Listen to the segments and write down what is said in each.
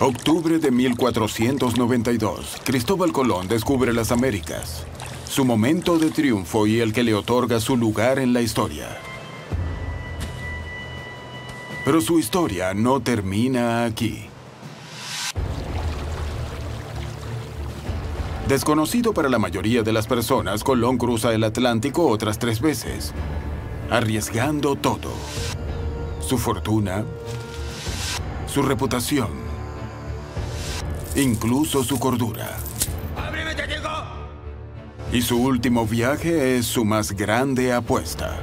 Octubre de 1492. Cristóbal Colón descubre las Américas. Su momento de triunfo y el que le otorga su lugar en la historia. Pero su historia no termina aquí. Desconocido para la mayoría de las personas, Colón cruza el Atlántico otras tres veces, arriesgando todo. Su fortuna, su reputación, incluso su cordura. Y su último viaje es su más grande apuesta.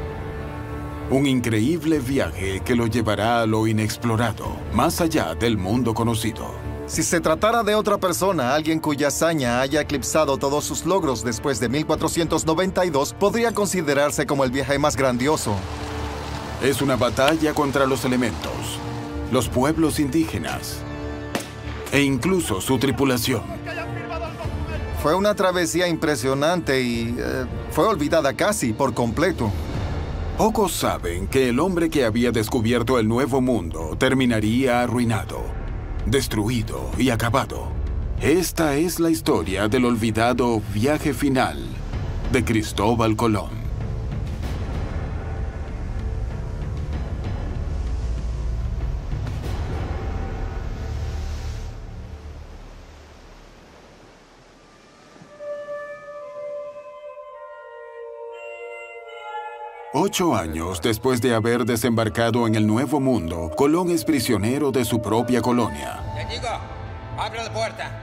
Un increíble viaje que lo llevará a lo inexplorado, más allá del mundo conocido. Si se tratara de otra persona, alguien cuya hazaña haya eclipsado todos sus logros después de 1492, podría considerarse como el viaje más grandioso. Es una batalla contra los elementos, los pueblos indígenas e incluso su tripulación. Fue una travesía impresionante y eh, fue olvidada casi por completo. Pocos saben que el hombre que había descubierto el nuevo mundo terminaría arruinado destruido y acabado. Esta es la historia del olvidado viaje final de Cristóbal Colón. Ocho años después de haber desembarcado en el Nuevo Mundo, Colón es prisionero de su propia colonia. digo, abre la puerta.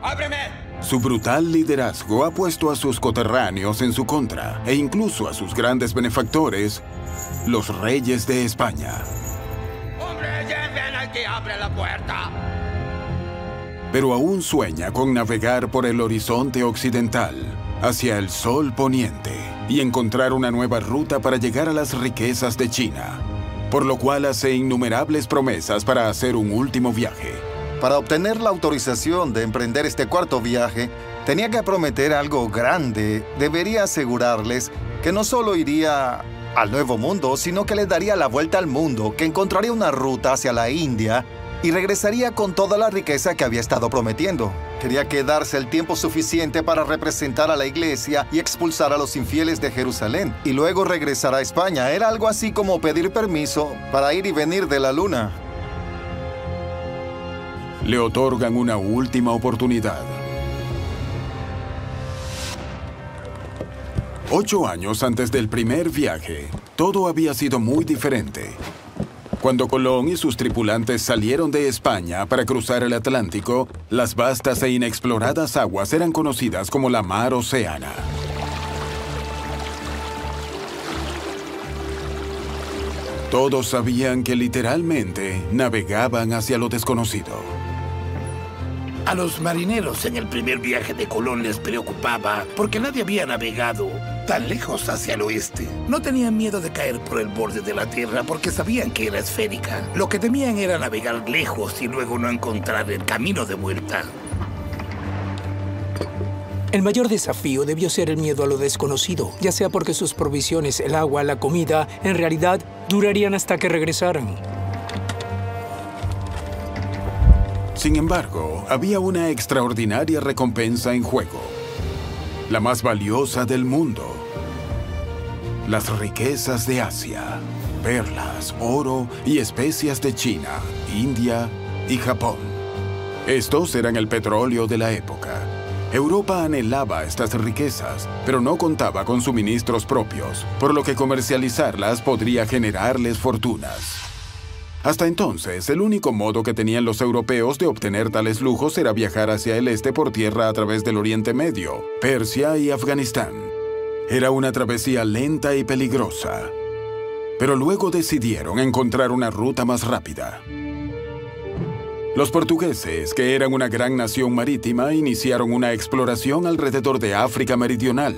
¡Ábreme! Su brutal liderazgo ha puesto a sus coterráneos en su contra e incluso a sus grandes benefactores, los reyes de España. ¡Hombre, ven aquí! ¡Abre la puerta! Pero aún sueña con navegar por el horizonte occidental, hacia el sol poniente y encontrar una nueva ruta para llegar a las riquezas de China, por lo cual hace innumerables promesas para hacer un último viaje. Para obtener la autorización de emprender este cuarto viaje, tenía que prometer algo grande. Debería asegurarles que no solo iría al Nuevo Mundo, sino que le daría la vuelta al mundo, que encontraría una ruta hacia la India y regresaría con toda la riqueza que había estado prometiendo. Quería quedarse el tiempo suficiente para representar a la iglesia y expulsar a los infieles de Jerusalén, y luego regresar a España. Era algo así como pedir permiso para ir y venir de la luna. Le otorgan una última oportunidad. Ocho años antes del primer viaje, todo había sido muy diferente. Cuando Colón y sus tripulantes salieron de España para cruzar el Atlántico, las vastas e inexploradas aguas eran conocidas como la Mar Oceana. Todos sabían que literalmente navegaban hacia lo desconocido. A los marineros en el primer viaje de Colón les preocupaba porque nadie había navegado tan lejos hacia el oeste. No tenían miedo de caer por el borde de la Tierra porque sabían que era esférica. Lo que temían era navegar lejos y luego no encontrar el camino de vuelta. El mayor desafío debió ser el miedo a lo desconocido, ya sea porque sus provisiones, el agua, la comida, en realidad durarían hasta que regresaran. Sin embargo, había una extraordinaria recompensa en juego. La más valiosa del mundo. Las riquezas de Asia. Perlas, oro y especias de China, India y Japón. Estos eran el petróleo de la época. Europa anhelaba estas riquezas, pero no contaba con suministros propios, por lo que comercializarlas podría generarles fortunas. Hasta entonces, el único modo que tenían los europeos de obtener tales lujos era viajar hacia el este por tierra a través del Oriente Medio, Persia y Afganistán. Era una travesía lenta y peligrosa. Pero luego decidieron encontrar una ruta más rápida. Los portugueses, que eran una gran nación marítima, iniciaron una exploración alrededor de África Meridional,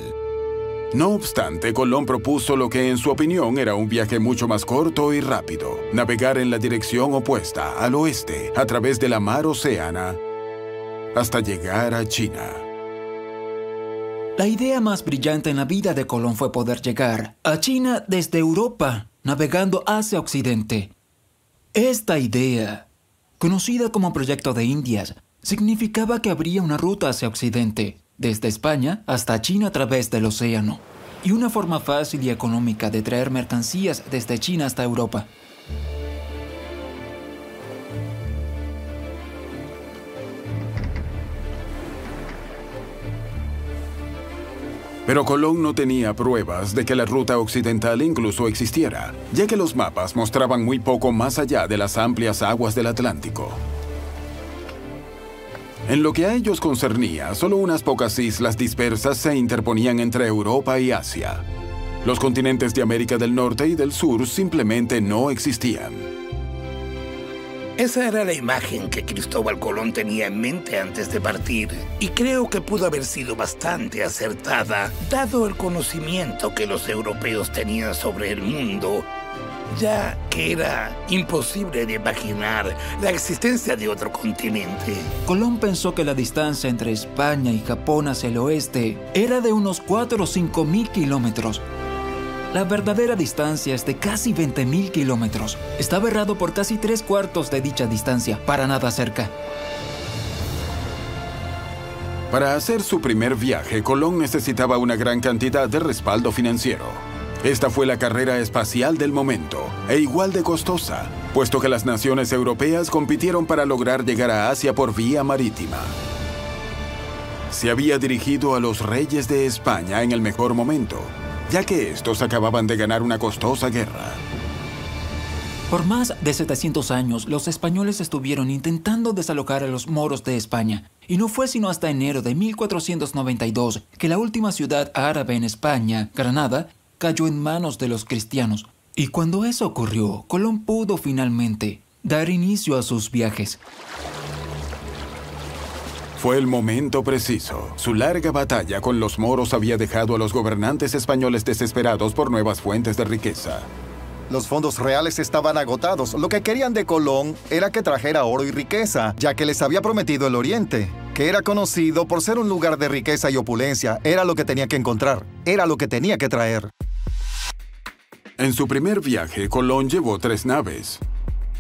no obstante, Colón propuso lo que en su opinión era un viaje mucho más corto y rápido, navegar en la dirección opuesta, al oeste, a través de la mar Oceana, hasta llegar a China. La idea más brillante en la vida de Colón fue poder llegar a China desde Europa, navegando hacia Occidente. Esta idea conocida como Proyecto de Indias, significaba que habría una ruta hacia Occidente, desde España hasta China a través del océano, y una forma fácil y económica de traer mercancías desde China hasta Europa. Pero Colón no tenía pruebas de que la ruta occidental incluso existiera, ya que los mapas mostraban muy poco más allá de las amplias aguas del Atlántico. En lo que a ellos concernía, solo unas pocas islas dispersas se interponían entre Europa y Asia. Los continentes de América del Norte y del Sur simplemente no existían. Esa era la imagen que Cristóbal Colón tenía en mente antes de partir, y creo que pudo haber sido bastante acertada, dado el conocimiento que los europeos tenían sobre el mundo, ya que era imposible de imaginar la existencia de otro continente. Colón pensó que la distancia entre España y Japón hacia el oeste era de unos 4 o 5 mil kilómetros, la verdadera distancia es de casi 20.000 kilómetros. Estaba errado por casi tres cuartos de dicha distancia, para nada cerca. Para hacer su primer viaje, Colón necesitaba una gran cantidad de respaldo financiero. Esta fue la carrera espacial del momento, e igual de costosa, puesto que las naciones europeas compitieron para lograr llegar a Asia por vía marítima. Se había dirigido a los reyes de España en el mejor momento, ya que estos acababan de ganar una costosa guerra. Por más de 700 años, los españoles estuvieron intentando desalojar a los moros de España, y no fue sino hasta enero de 1492 que la última ciudad árabe en España, Granada, cayó en manos de los cristianos. Y cuando eso ocurrió, Colón pudo finalmente dar inicio a sus viajes. Fue el momento preciso. Su larga batalla con los moros había dejado a los gobernantes españoles desesperados por nuevas fuentes de riqueza. Los fondos reales estaban agotados. Lo que querían de Colón era que trajera oro y riqueza, ya que les había prometido el Oriente, que era conocido por ser un lugar de riqueza y opulencia. Era lo que tenía que encontrar, era lo que tenía que traer. En su primer viaje, Colón llevó tres naves.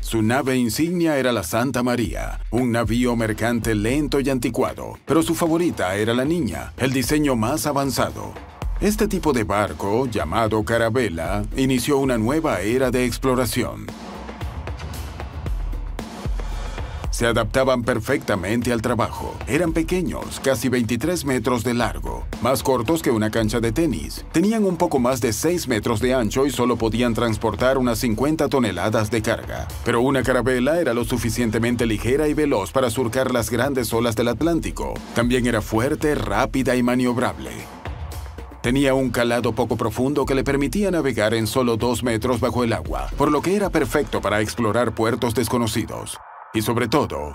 Su nave insignia era la Santa María, un navío mercante lento y anticuado, pero su favorita era la Niña, el diseño más avanzado. Este tipo de barco, llamado carabela, inició una nueva era de exploración. Se adaptaban perfectamente al trabajo. Eran pequeños, casi 23 metros de largo, más cortos que una cancha de tenis. Tenían un poco más de 6 metros de ancho y solo podían transportar unas 50 toneladas de carga. Pero una carabela era lo suficientemente ligera y veloz para surcar las grandes olas del Atlántico. También era fuerte, rápida y maniobrable. Tenía un calado poco profundo que le permitía navegar en solo dos metros bajo el agua, por lo que era perfecto para explorar puertos desconocidos. Y sobre todo,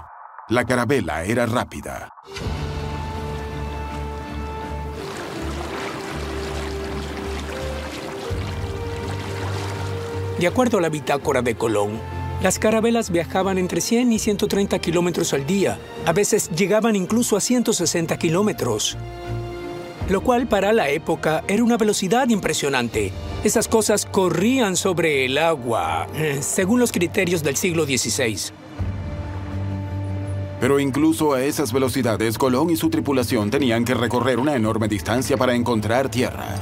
la carabela era rápida. De acuerdo a la bitácora de Colón, las carabelas viajaban entre 100 y 130 kilómetros al día. A veces llegaban incluso a 160 kilómetros. Lo cual para la época era una velocidad impresionante. Esas cosas corrían sobre el agua, eh, según los criterios del siglo XVI. Pero incluso a esas velocidades, Colón y su tripulación tenían que recorrer una enorme distancia para encontrar tierra.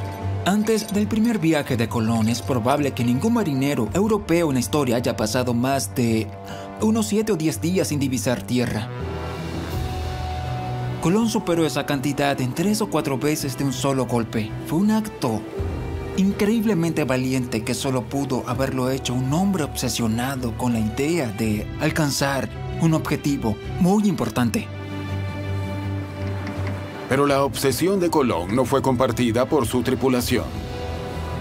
Antes del primer viaje de Colón es probable que ningún marinero europeo en la historia haya pasado más de unos 7 o 10 días sin divisar tierra. Colón superó esa cantidad en tres o cuatro veces de un solo golpe. Fue un acto increíblemente valiente que solo pudo haberlo hecho un hombre obsesionado con la idea de alcanzar un objetivo muy importante. Pero la obsesión de Colón no fue compartida por su tripulación.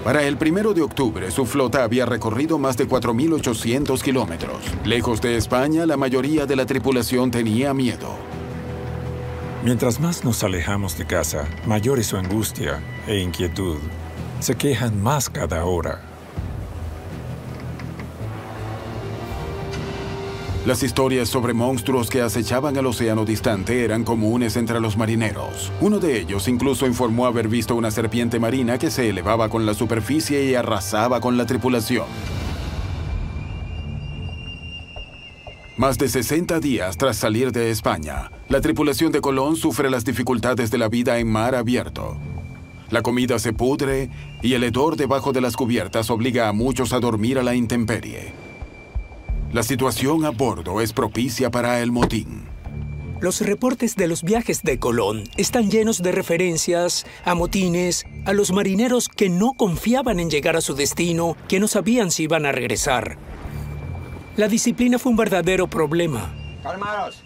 Para el primero de octubre, su flota había recorrido más de 4.800 kilómetros. Lejos de España, la mayoría de la tripulación tenía miedo. Mientras más nos alejamos de casa, mayor es su angustia e inquietud. Se quejan más cada hora. Las historias sobre monstruos que acechaban al océano distante eran comunes entre los marineros. Uno de ellos incluso informó haber visto una serpiente marina que se elevaba con la superficie y arrasaba con la tripulación. Más de 60 días tras salir de España, la tripulación de Colón sufre las dificultades de la vida en mar abierto. La comida se pudre y el hedor debajo de las cubiertas obliga a muchos a dormir a la intemperie. La situación a bordo es propicia para el motín. Los reportes de los viajes de Colón están llenos de referencias a motines, a los marineros que no confiaban en llegar a su destino, que no sabían si iban a regresar. La disciplina fue un verdadero problema. Calmaros.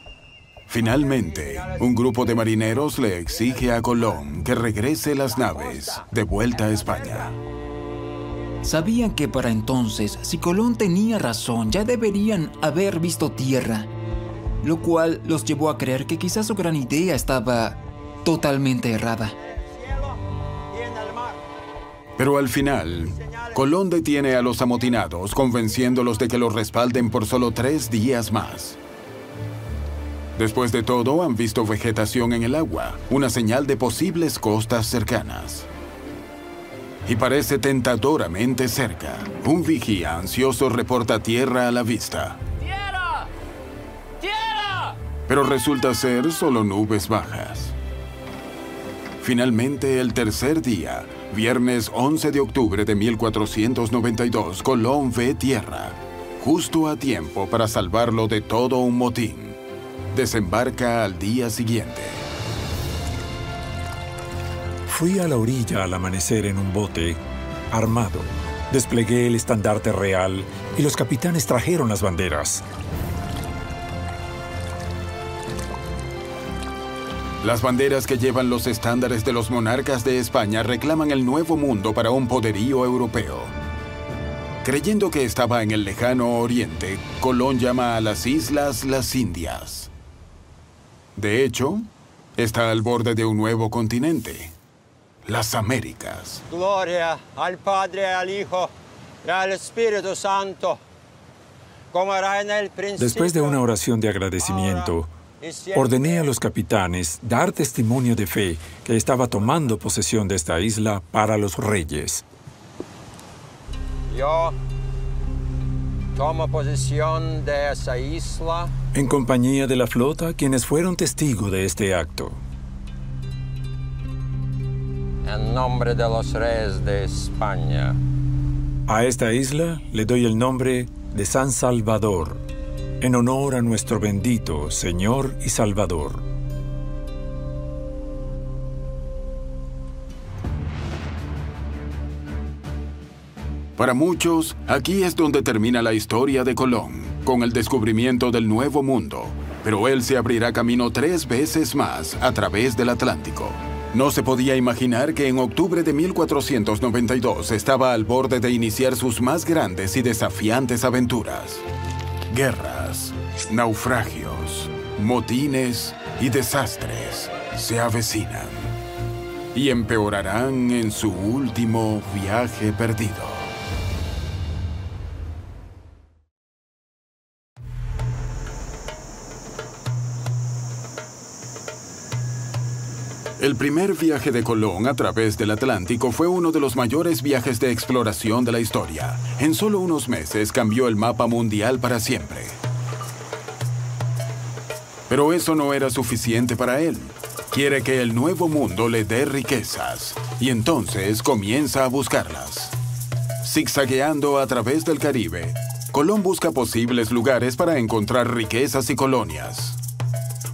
Finalmente, un grupo de marineros le exige a Colón que regrese las naves de vuelta a España. Sabían que para entonces, si Colón tenía razón, ya deberían haber visto tierra, lo cual los llevó a creer que quizás su gran idea estaba totalmente errada. Pero al final, Colón detiene a los amotinados, convenciéndolos de que los respalden por solo tres días más. Después de todo, han visto vegetación en el agua, una señal de posibles costas cercanas. Y parece tentadoramente cerca. Un vigía ansioso reporta tierra a la vista. ¡Tierra! ¡Tierra! Pero resulta ser solo nubes bajas. Finalmente, el tercer día, viernes 11 de octubre de 1492, Colón ve tierra, justo a tiempo para salvarlo de todo un motín. Desembarca al día siguiente. Fui a la orilla al amanecer en un bote, armado. Desplegué el estandarte real y los capitanes trajeron las banderas. Las banderas que llevan los estándares de los monarcas de España reclaman el nuevo mundo para un poderío europeo. Creyendo que estaba en el lejano oriente, Colón llama a las islas las Indias. De hecho, está al borde de un nuevo continente, las Américas. Gloria al Padre, al Hijo y al Espíritu Santo. Como era en el principio. Después de una oración de agradecimiento, ordené a los capitanes dar testimonio de fe que estaba tomando posesión de esta isla para los reyes. Yo tomo posesión de esa isla en compañía de la flota quienes fueron testigo de este acto. En nombre de los reyes de España. A esta isla le doy el nombre de San Salvador, en honor a nuestro bendito Señor y Salvador. Para muchos, aquí es donde termina la historia de Colón, con el descubrimiento del Nuevo Mundo. Pero él se abrirá camino tres veces más a través del Atlántico. No se podía imaginar que en octubre de 1492 estaba al borde de iniciar sus más grandes y desafiantes aventuras. Guerras, naufragios, motines y desastres se avecinan y empeorarán en su último viaje perdido. El primer viaje de Colón a través del Atlántico fue uno de los mayores viajes de exploración de la historia. En solo unos meses cambió el mapa mundial para siempre. Pero eso no era suficiente para él. Quiere que el nuevo mundo le dé riquezas y entonces comienza a buscarlas. Zigzagueando a través del Caribe, Colón busca posibles lugares para encontrar riquezas y colonias.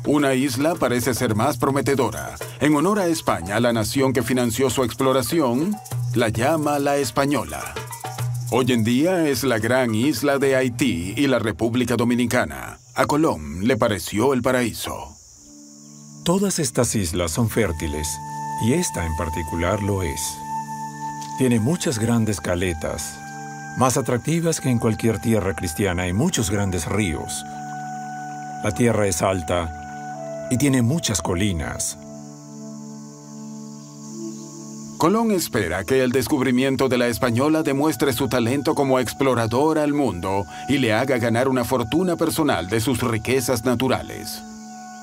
Una isla parece ser más prometedora. En honor a España, la nación que financió su exploración la llama la Española. Hoy en día es la gran isla de Haití y la República Dominicana. A Colón le pareció el paraíso. Todas estas islas son fértiles, y esta en particular lo es. Tiene muchas grandes caletas, más atractivas que en cualquier tierra cristiana y muchos grandes ríos. La tierra es alta y tiene muchas colinas. Colón espera que el descubrimiento de la española demuestre su talento como explorador al mundo y le haga ganar una fortuna personal de sus riquezas naturales.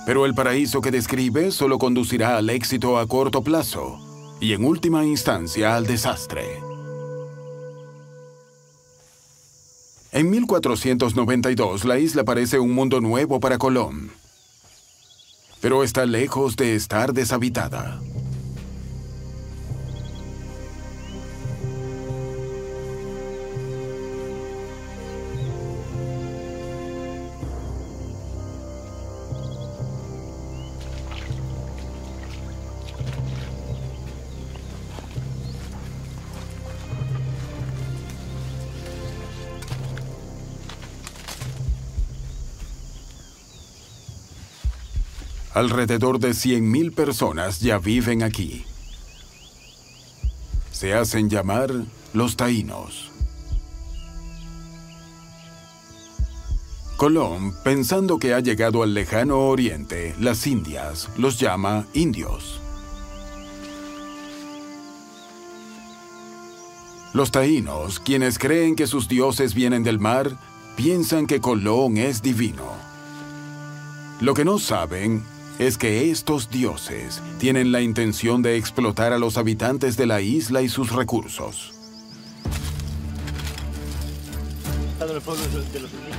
Pero el paraíso que describe solo conducirá al éxito a corto plazo y en última instancia al desastre. En 1492 la isla parece un mundo nuevo para Colón, pero está lejos de estar deshabitada. Alrededor de 100.000 personas ya viven aquí. Se hacen llamar los taínos. Colón, pensando que ha llegado al lejano oriente, las Indias, los llama indios. Los taínos, quienes creen que sus dioses vienen del mar, piensan que Colón es divino. Lo que no saben es que estos dioses tienen la intención de explotar a los habitantes de la isla y sus recursos.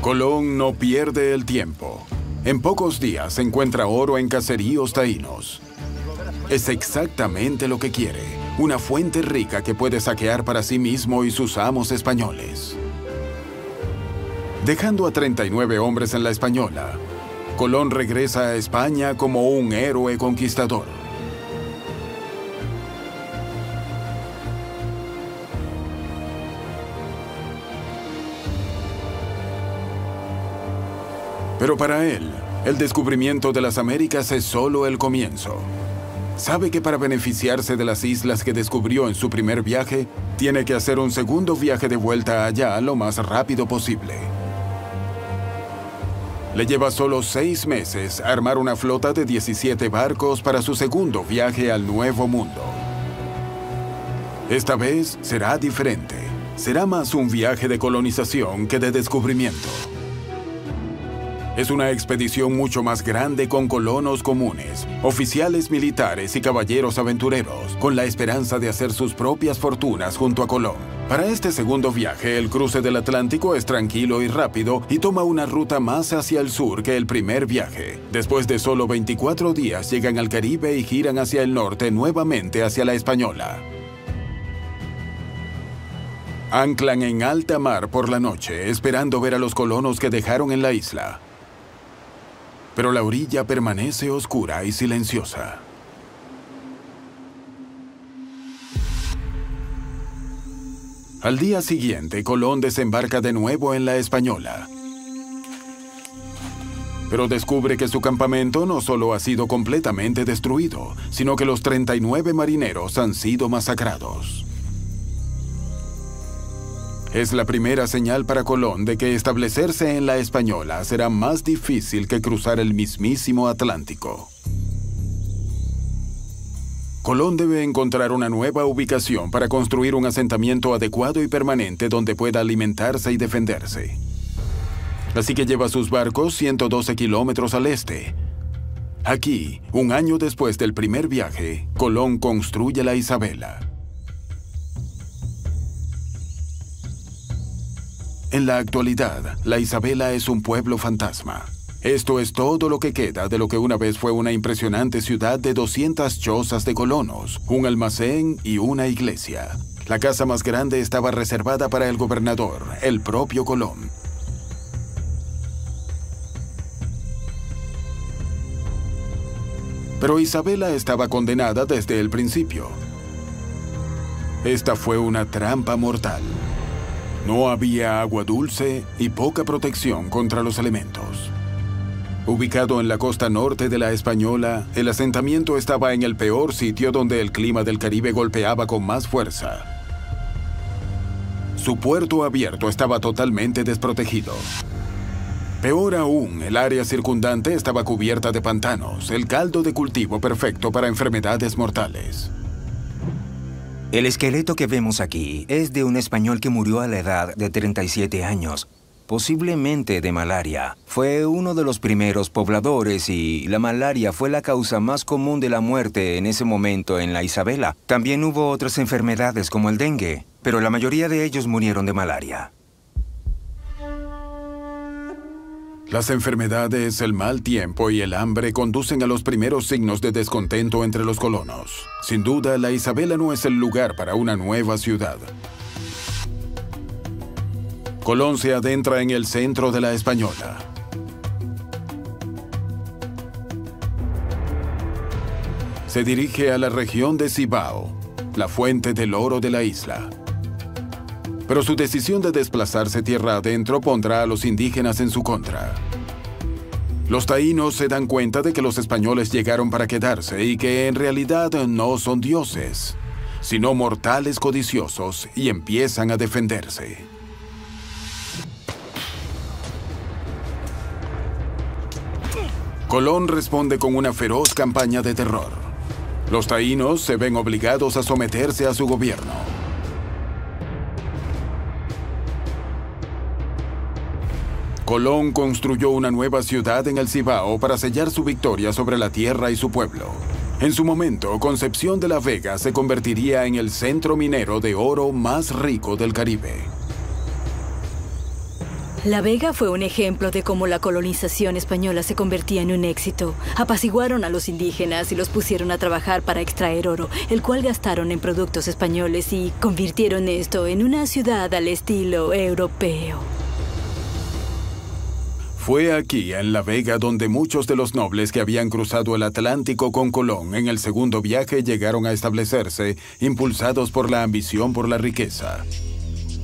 Colón no pierde el tiempo. En pocos días encuentra oro en caseríos taínos. Es exactamente lo que quiere, una fuente rica que puede saquear para sí mismo y sus amos españoles. Dejando a 39 hombres en la española, Colón regresa a España como un héroe conquistador. Pero para él, el descubrimiento de las Américas es solo el comienzo. Sabe que para beneficiarse de las islas que descubrió en su primer viaje, tiene que hacer un segundo viaje de vuelta allá lo más rápido posible. Le lleva solo seis meses armar una flota de 17 barcos para su segundo viaje al Nuevo Mundo. Esta vez será diferente. Será más un viaje de colonización que de descubrimiento. Es una expedición mucho más grande con colonos comunes, oficiales militares y caballeros aventureros, con la esperanza de hacer sus propias fortunas junto a Colón. Para este segundo viaje, el cruce del Atlántico es tranquilo y rápido y toma una ruta más hacia el sur que el primer viaje. Después de solo 24 días llegan al Caribe y giran hacia el norte nuevamente hacia la Española. Anclan en alta mar por la noche, esperando ver a los colonos que dejaron en la isla. Pero la orilla permanece oscura y silenciosa. Al día siguiente, Colón desembarca de nuevo en la Española. Pero descubre que su campamento no solo ha sido completamente destruido, sino que los 39 marineros han sido masacrados. Es la primera señal para Colón de que establecerse en la Española será más difícil que cruzar el mismísimo Atlántico. Colón debe encontrar una nueva ubicación para construir un asentamiento adecuado y permanente donde pueda alimentarse y defenderse. Así que lleva sus barcos 112 kilómetros al este. Aquí, un año después del primer viaje, Colón construye la Isabela. En la actualidad, la Isabela es un pueblo fantasma. Esto es todo lo que queda de lo que una vez fue una impresionante ciudad de 200 chozas de colonos, un almacén y una iglesia. La casa más grande estaba reservada para el gobernador, el propio Colón. Pero Isabela estaba condenada desde el principio. Esta fue una trampa mortal. No había agua dulce y poca protección contra los elementos. Ubicado en la costa norte de la Española, el asentamiento estaba en el peor sitio donde el clima del Caribe golpeaba con más fuerza. Su puerto abierto estaba totalmente desprotegido. Peor aún, el área circundante estaba cubierta de pantanos, el caldo de cultivo perfecto para enfermedades mortales. El esqueleto que vemos aquí es de un español que murió a la edad de 37 años posiblemente de malaria. Fue uno de los primeros pobladores y la malaria fue la causa más común de la muerte en ese momento en la Isabela. También hubo otras enfermedades como el dengue, pero la mayoría de ellos murieron de malaria. Las enfermedades, el mal tiempo y el hambre conducen a los primeros signos de descontento entre los colonos. Sin duda, la Isabela no es el lugar para una nueva ciudad. Colón se adentra en el centro de la Española. Se dirige a la región de Cibao, la fuente del oro de la isla. Pero su decisión de desplazarse tierra adentro pondrá a los indígenas en su contra. Los taínos se dan cuenta de que los españoles llegaron para quedarse y que en realidad no son dioses, sino mortales codiciosos y empiezan a defenderse. Colón responde con una feroz campaña de terror. Los taínos se ven obligados a someterse a su gobierno. Colón construyó una nueva ciudad en el Cibao para sellar su victoria sobre la tierra y su pueblo. En su momento, Concepción de la Vega se convertiría en el centro minero de oro más rico del Caribe. La Vega fue un ejemplo de cómo la colonización española se convertía en un éxito. Apaciguaron a los indígenas y los pusieron a trabajar para extraer oro, el cual gastaron en productos españoles y convirtieron esto en una ciudad al estilo europeo. Fue aquí, en La Vega, donde muchos de los nobles que habían cruzado el Atlántico con Colón en el segundo viaje llegaron a establecerse, impulsados por la ambición por la riqueza.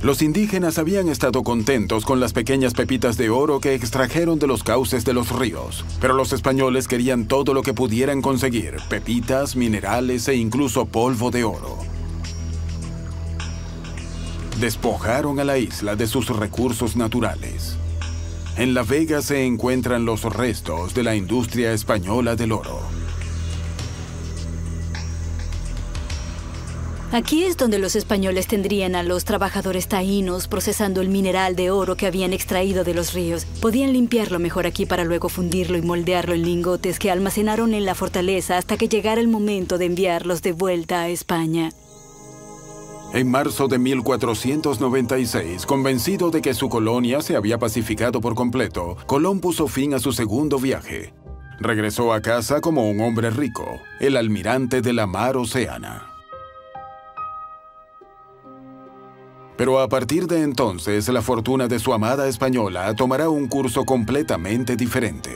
Los indígenas habían estado contentos con las pequeñas pepitas de oro que extrajeron de los cauces de los ríos, pero los españoles querían todo lo que pudieran conseguir, pepitas, minerales e incluso polvo de oro. Despojaron a la isla de sus recursos naturales. En La Vega se encuentran los restos de la industria española del oro. Aquí es donde los españoles tendrían a los trabajadores taínos procesando el mineral de oro que habían extraído de los ríos. Podían limpiarlo mejor aquí para luego fundirlo y moldearlo en lingotes que almacenaron en la fortaleza hasta que llegara el momento de enviarlos de vuelta a España. En marzo de 1496, convencido de que su colonia se había pacificado por completo, Colón puso fin a su segundo viaje. Regresó a casa como un hombre rico, el almirante de la mar Oceana. Pero a partir de entonces, la fortuna de su amada española tomará un curso completamente diferente.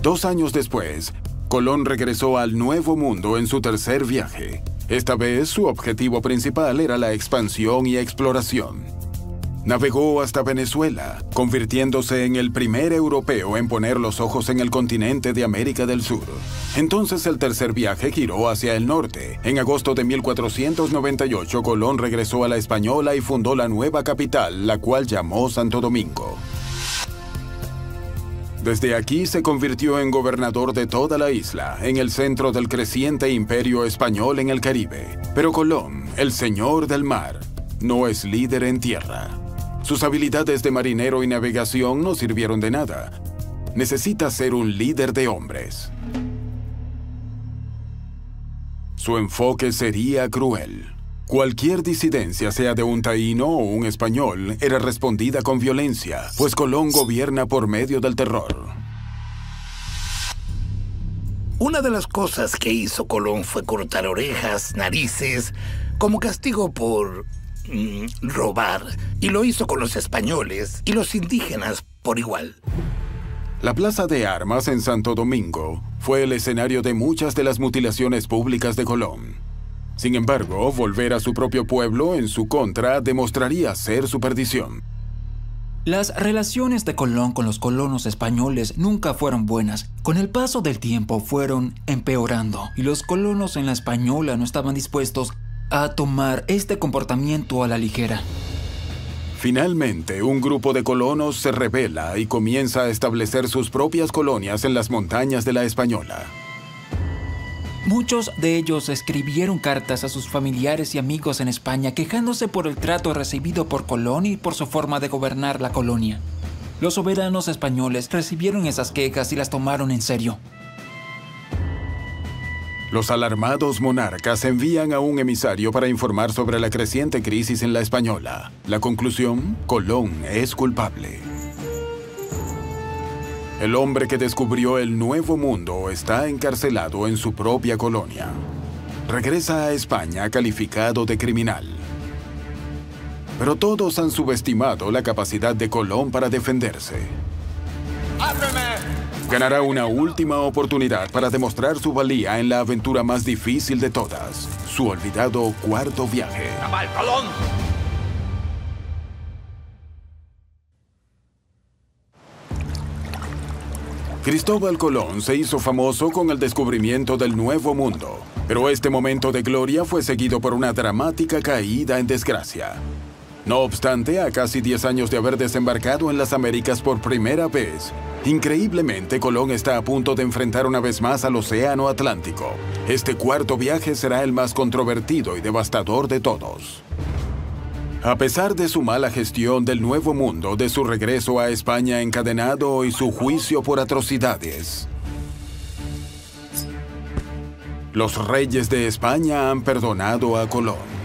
Dos años después, Colón regresó al Nuevo Mundo en su tercer viaje. Esta vez su objetivo principal era la expansión y exploración. Navegó hasta Venezuela, convirtiéndose en el primer europeo en poner los ojos en el continente de América del Sur. Entonces el tercer viaje giró hacia el norte. En agosto de 1498 Colón regresó a la Española y fundó la nueva capital, la cual llamó Santo Domingo. Desde aquí se convirtió en gobernador de toda la isla, en el centro del creciente imperio español en el Caribe. Pero Colón, el señor del mar, no es líder en tierra. Sus habilidades de marinero y navegación no sirvieron de nada. Necesita ser un líder de hombres. Su enfoque sería cruel. Cualquier disidencia, sea de un taíno o un español, era respondida con violencia, pues Colón gobierna por medio del terror. Una de las cosas que hizo Colón fue cortar orejas, narices, como castigo por Mm, robar, y lo hizo con los españoles y los indígenas por igual. La Plaza de Armas en Santo Domingo fue el escenario de muchas de las mutilaciones públicas de Colón. Sin embargo, volver a su propio pueblo en su contra demostraría ser su perdición. Las relaciones de Colón con los colonos españoles nunca fueron buenas. Con el paso del tiempo fueron empeorando y los colonos en la española no estaban dispuestos a tomar este comportamiento a la ligera. Finalmente, un grupo de colonos se rebela y comienza a establecer sus propias colonias en las montañas de la Española. Muchos de ellos escribieron cartas a sus familiares y amigos en España quejándose por el trato recibido por Colón y por su forma de gobernar la colonia. Los soberanos españoles recibieron esas quejas y las tomaron en serio. Los alarmados monarcas envían a un emisario para informar sobre la creciente crisis en la Española. La conclusión, Colón es culpable. el hombre que descubrió el nuevo mundo está encarcelado en su propia colonia. Regresa a España calificado de criminal. Pero todos han subestimado la capacidad de Colón para defenderse. Ganará una última oportunidad para demostrar su valía en la aventura más difícil de todas, su olvidado cuarto viaje. Cristóbal Colón se hizo famoso con el descubrimiento del Nuevo Mundo, pero este momento de gloria fue seguido por una dramática caída en desgracia. No obstante, a casi 10 años de haber desembarcado en las Américas por primera vez, increíblemente Colón está a punto de enfrentar una vez más al Océano Atlántico. Este cuarto viaje será el más controvertido y devastador de todos. A pesar de su mala gestión del Nuevo Mundo, de su regreso a España encadenado y su juicio por atrocidades, los reyes de España han perdonado a Colón.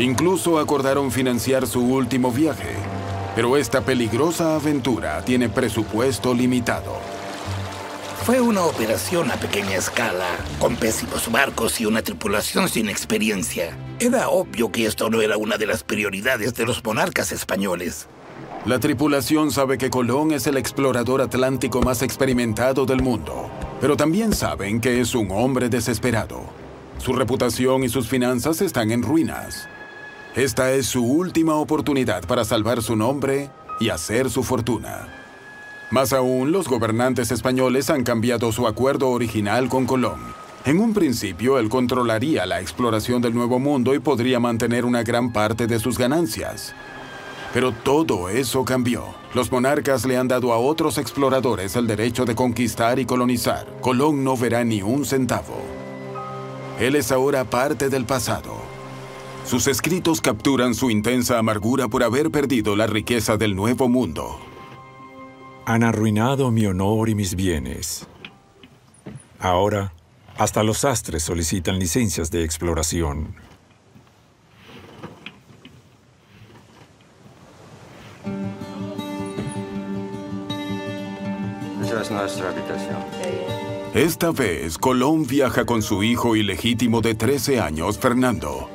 Incluso acordaron financiar su último viaje, pero esta peligrosa aventura tiene presupuesto limitado. Fue una operación a pequeña escala, con pésimos barcos y una tripulación sin experiencia. Era obvio que esto no era una de las prioridades de los monarcas españoles. La tripulación sabe que Colón es el explorador atlántico más experimentado del mundo, pero también saben que es un hombre desesperado. Su reputación y sus finanzas están en ruinas. Esta es su última oportunidad para salvar su nombre y hacer su fortuna. Más aún, los gobernantes españoles han cambiado su acuerdo original con Colón. En un principio, él controlaría la exploración del Nuevo Mundo y podría mantener una gran parte de sus ganancias. Pero todo eso cambió. Los monarcas le han dado a otros exploradores el derecho de conquistar y colonizar. Colón no verá ni un centavo. Él es ahora parte del pasado. Sus escritos capturan su intensa amargura por haber perdido la riqueza del Nuevo Mundo. Han arruinado mi honor y mis bienes. Ahora, hasta los astres solicitan licencias de exploración. Esa es nuestra habitación. Esta vez, Colón viaja con su hijo ilegítimo de 13 años, Fernando,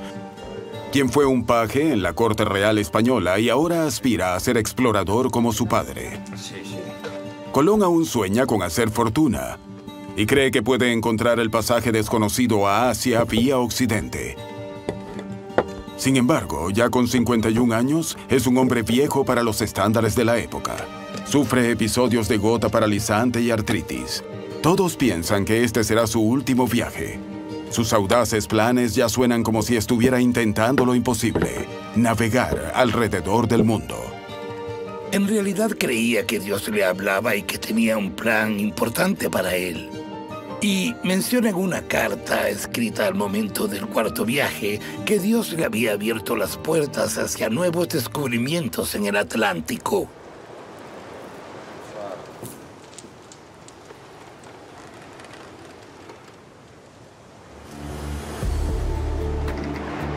quien fue un paje en la corte real española y ahora aspira a ser explorador como su padre. Sí, sí. Colón aún sueña con hacer fortuna y cree que puede encontrar el pasaje desconocido a Asia vía Occidente. Sin embargo, ya con 51 años, es un hombre viejo para los estándares de la época. Sufre episodios de gota paralizante y artritis. Todos piensan que este será su último viaje. Sus audaces planes ya suenan como si estuviera intentando lo imposible, navegar alrededor del mundo. En realidad creía que Dios le hablaba y que tenía un plan importante para él. Y menciona en una carta escrita al momento del cuarto viaje que Dios le había abierto las puertas hacia nuevos descubrimientos en el Atlántico.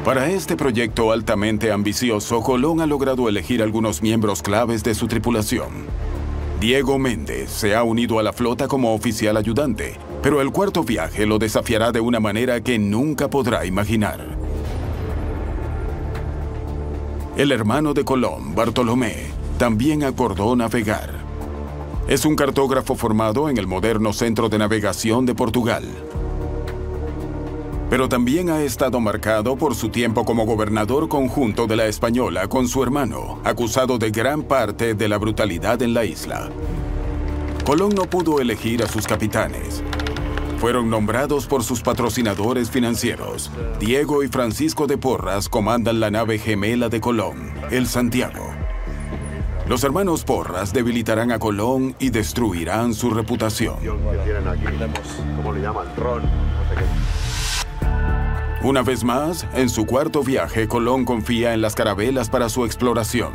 Para este proyecto altamente ambicioso, Colón ha logrado elegir algunos miembros claves de su tripulación. Diego Méndez se ha unido a la flota como oficial ayudante, pero el cuarto viaje lo desafiará de una manera que nunca podrá imaginar. El hermano de Colón, Bartolomé, también acordó navegar. Es un cartógrafo formado en el moderno Centro de Navegación de Portugal pero también ha estado marcado por su tiempo como gobernador conjunto de la Española con su hermano, acusado de gran parte de la brutalidad en la isla. Colón no pudo elegir a sus capitanes. Fueron nombrados por sus patrocinadores financieros. Diego y Francisco de Porras comandan la nave gemela de Colón, el Santiago. Los hermanos Porras debilitarán a Colón y destruirán su reputación. ¿Cómo le llaman? Ron. Una vez más, en su cuarto viaje, Colón confía en las carabelas para su exploración.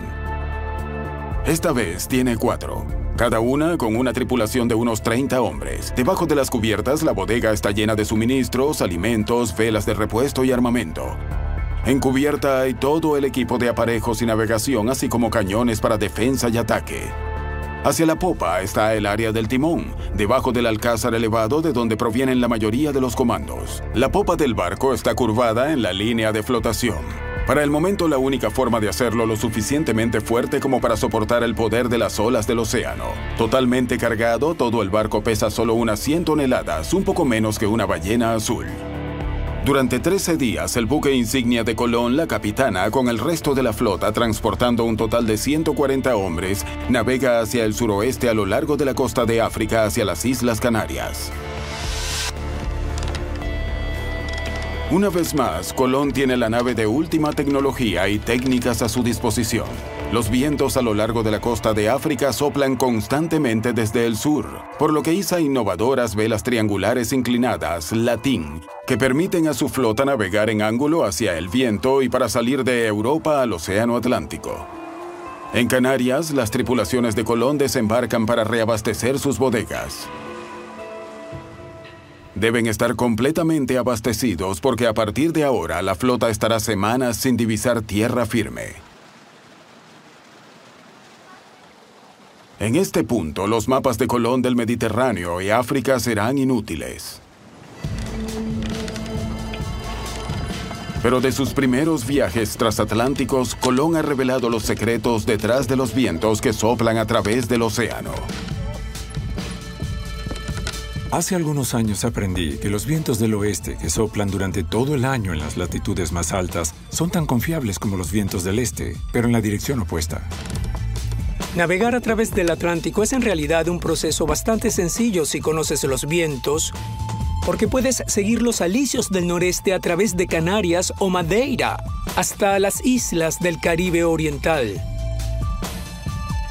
Esta vez tiene cuatro, cada una con una tripulación de unos 30 hombres. Debajo de las cubiertas, la bodega está llena de suministros, alimentos, velas de repuesto y armamento. En cubierta hay todo el equipo de aparejos y navegación, así como cañones para defensa y ataque. Hacia la popa está el área del timón, debajo del alcázar elevado de donde provienen la mayoría de los comandos. La popa del barco está curvada en la línea de flotación. Para el momento la única forma de hacerlo lo suficientemente fuerte como para soportar el poder de las olas del océano. Totalmente cargado, todo el barco pesa solo unas 100 toneladas, un poco menos que una ballena azul. Durante 13 días, el buque insignia de Colón, la capitana, con el resto de la flota, transportando un total de 140 hombres, navega hacia el suroeste a lo largo de la costa de África hacia las Islas Canarias. Una vez más, Colón tiene la nave de última tecnología y técnicas a su disposición. Los vientos a lo largo de la costa de África soplan constantemente desde el sur, por lo que iza innovadoras velas triangulares inclinadas, latín, que permiten a su flota navegar en ángulo hacia el viento y para salir de Europa al Océano Atlántico. En Canarias, las tripulaciones de Colón desembarcan para reabastecer sus bodegas. Deben estar completamente abastecidos porque a partir de ahora la flota estará semanas sin divisar tierra firme. En este punto, los mapas de Colón del Mediterráneo y África serán inútiles. Pero de sus primeros viajes transatlánticos, Colón ha revelado los secretos detrás de los vientos que soplan a través del océano. Hace algunos años aprendí que los vientos del oeste que soplan durante todo el año en las latitudes más altas son tan confiables como los vientos del este, pero en la dirección opuesta. Navegar a través del Atlántico es en realidad un proceso bastante sencillo si conoces los vientos porque puedes seguir los alisios del noreste a través de Canarias o Madeira hasta las islas del Caribe Oriental.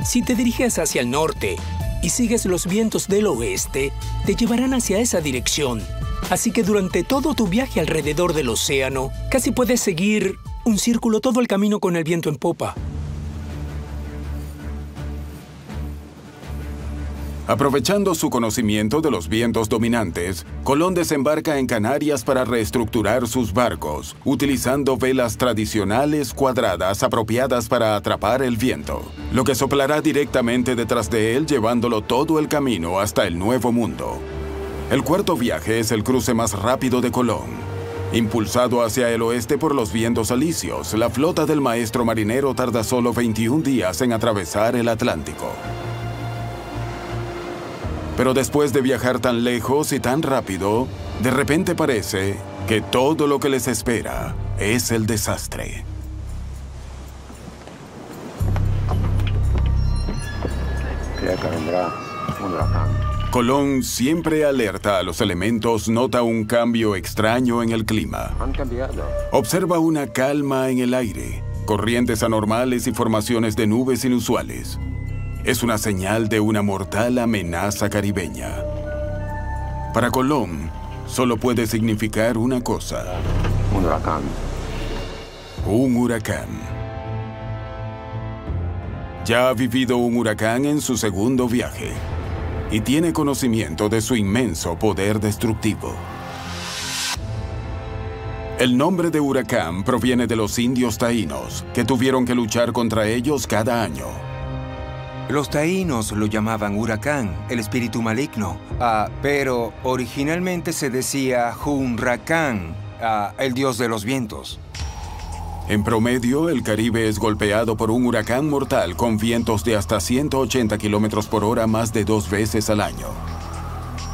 Si te diriges hacia el norte y sigues los vientos del oeste, te llevarán hacia esa dirección. Así que durante todo tu viaje alrededor del océano, casi puedes seguir un círculo todo el camino con el viento en popa. Aprovechando su conocimiento de los vientos dominantes, Colón desembarca en Canarias para reestructurar sus barcos, utilizando velas tradicionales cuadradas apropiadas para atrapar el viento, lo que soplará directamente detrás de él llevándolo todo el camino hasta el Nuevo Mundo. El cuarto viaje es el cruce más rápido de Colón. Impulsado hacia el oeste por los vientos alisios, la flota del maestro marinero tarda solo 21 días en atravesar el Atlántico. Pero después de viajar tan lejos y tan rápido, de repente parece que todo lo que les espera es el desastre. Colón, siempre alerta a los elementos, nota un cambio extraño en el clima. Observa una calma en el aire, corrientes anormales y formaciones de nubes inusuales es una señal de una mortal amenaza caribeña. Para Colón, solo puede significar una cosa. Un huracán. Un huracán. Ya ha vivido un huracán en su segundo viaje y tiene conocimiento de su inmenso poder destructivo. El nombre de huracán proviene de los indios taínos, que tuvieron que luchar contra ellos cada año. Los taínos lo llamaban huracán, el espíritu maligno, ah, pero originalmente se decía Hunracán, ah, el dios de los vientos. En promedio, el Caribe es golpeado por un huracán mortal con vientos de hasta 180 kilómetros por hora más de dos veces al año.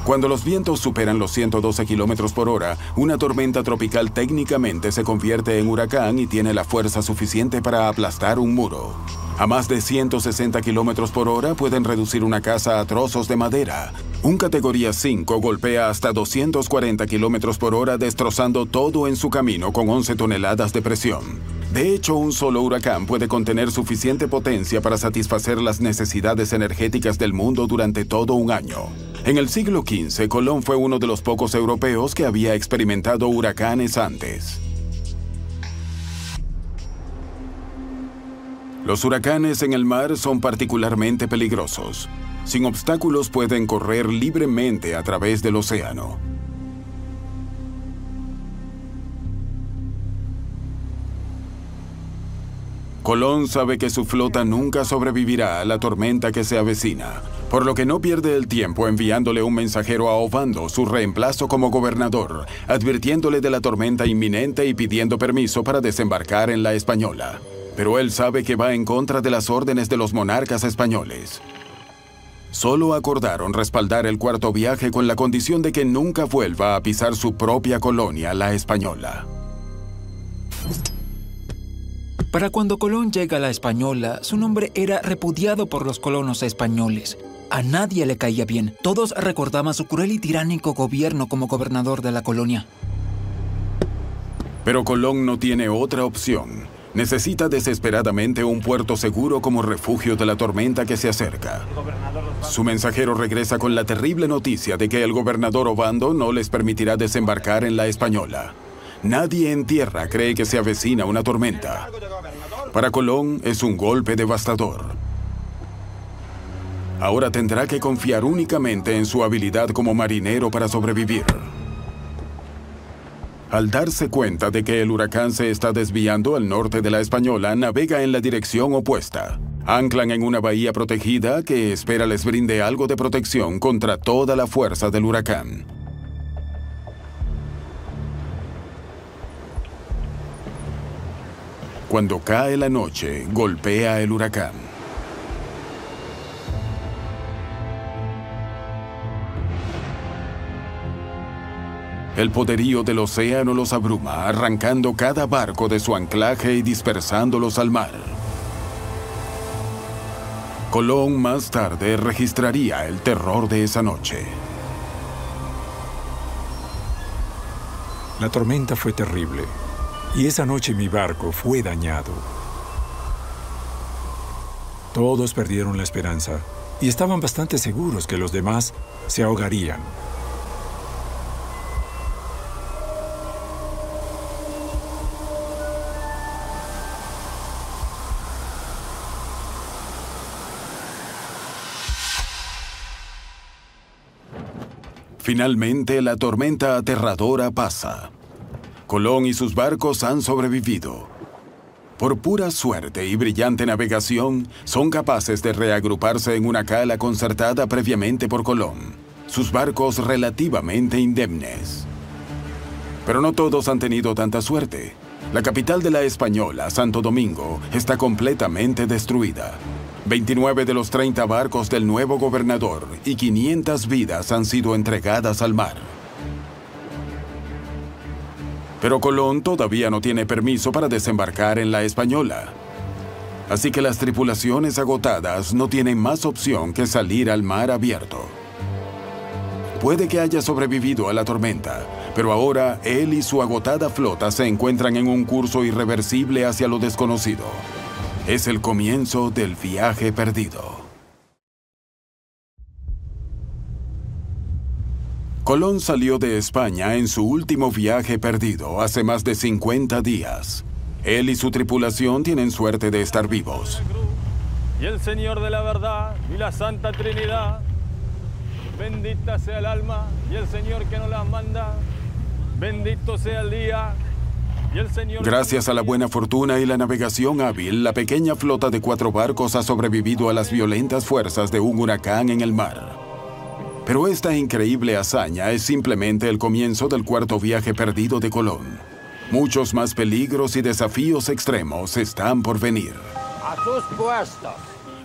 Cuando los vientos superan los 112 kilómetros por hora, una tormenta tropical técnicamente se convierte en huracán y tiene la fuerza suficiente para aplastar un muro. A más de 160 kilómetros por hora pueden reducir una casa a trozos de madera. Un categoría 5 golpea hasta 240 kilómetros por hora, destrozando todo en su camino con 11 toneladas de presión. De hecho, un solo huracán puede contener suficiente potencia para satisfacer las necesidades energéticas del mundo durante todo un año. En el siglo XV, Colón fue uno de los pocos europeos que había experimentado huracanes antes. Los huracanes en el mar son particularmente peligrosos. Sin obstáculos pueden correr libremente a través del océano. Colón sabe que su flota nunca sobrevivirá a la tormenta que se avecina, por lo que no pierde el tiempo enviándole un mensajero a Ovando, su reemplazo como gobernador, advirtiéndole de la tormenta inminente y pidiendo permiso para desembarcar en la Española. Pero él sabe que va en contra de las órdenes de los monarcas españoles. Solo acordaron respaldar el cuarto viaje con la condición de que nunca vuelva a pisar su propia colonia, la Española. Para cuando Colón llega a la Española, su nombre era repudiado por los colonos españoles. A nadie le caía bien. Todos recordaban su cruel y tiránico gobierno como gobernador de la colonia. Pero Colón no tiene otra opción. Necesita desesperadamente un puerto seguro como refugio de la tormenta que se acerca. Su mensajero regresa con la terrible noticia de que el gobernador Obando no les permitirá desembarcar en la Española. Nadie en tierra cree que se avecina una tormenta. Para Colón es un golpe devastador. Ahora tendrá que confiar únicamente en su habilidad como marinero para sobrevivir. Al darse cuenta de que el huracán se está desviando al norte de la Española, navega en la dirección opuesta. Anclan en una bahía protegida que espera les brinde algo de protección contra toda la fuerza del huracán. Cuando cae la noche, golpea el huracán. El poderío del océano los abruma, arrancando cada barco de su anclaje y dispersándolos al mar. Colón más tarde registraría el terror de esa noche. La tormenta fue terrible y esa noche mi barco fue dañado. Todos perdieron la esperanza y estaban bastante seguros que los demás se ahogarían. Finalmente, la tormenta aterradora pasa. Colón y sus barcos han sobrevivido. Por pura suerte y brillante navegación, son capaces de reagruparse en una cala concertada previamente por Colón, sus barcos relativamente indemnes. Pero no todos han tenido tanta suerte. La capital de la Española, Santo Domingo, está completamente destruida. 29 de los 30 barcos del nuevo gobernador y 500 vidas han sido entregadas al mar. Pero Colón todavía no tiene permiso para desembarcar en la Española. Así que las tripulaciones agotadas no tienen más opción que salir al mar abierto. Puede que haya sobrevivido a la tormenta, pero ahora él y su agotada flota se encuentran en un curso irreversible hacia lo desconocido. Es el comienzo del viaje perdido. Colón salió de España en su último viaje perdido hace más de 50 días. Él y su tripulación tienen suerte de estar vivos. Y el Señor de la verdad y la Santa Trinidad, bendita sea el alma y el Señor que nos las manda, bendito sea el día y el Señor... Gracias a la buena fortuna y la navegación hábil, la pequeña flota de cuatro barcos ha sobrevivido a las violentas fuerzas de un huracán en el mar. Pero esta increíble hazaña es simplemente el comienzo del cuarto viaje perdido de Colón. Muchos más peligros y desafíos extremos están por venir. A sus puestos.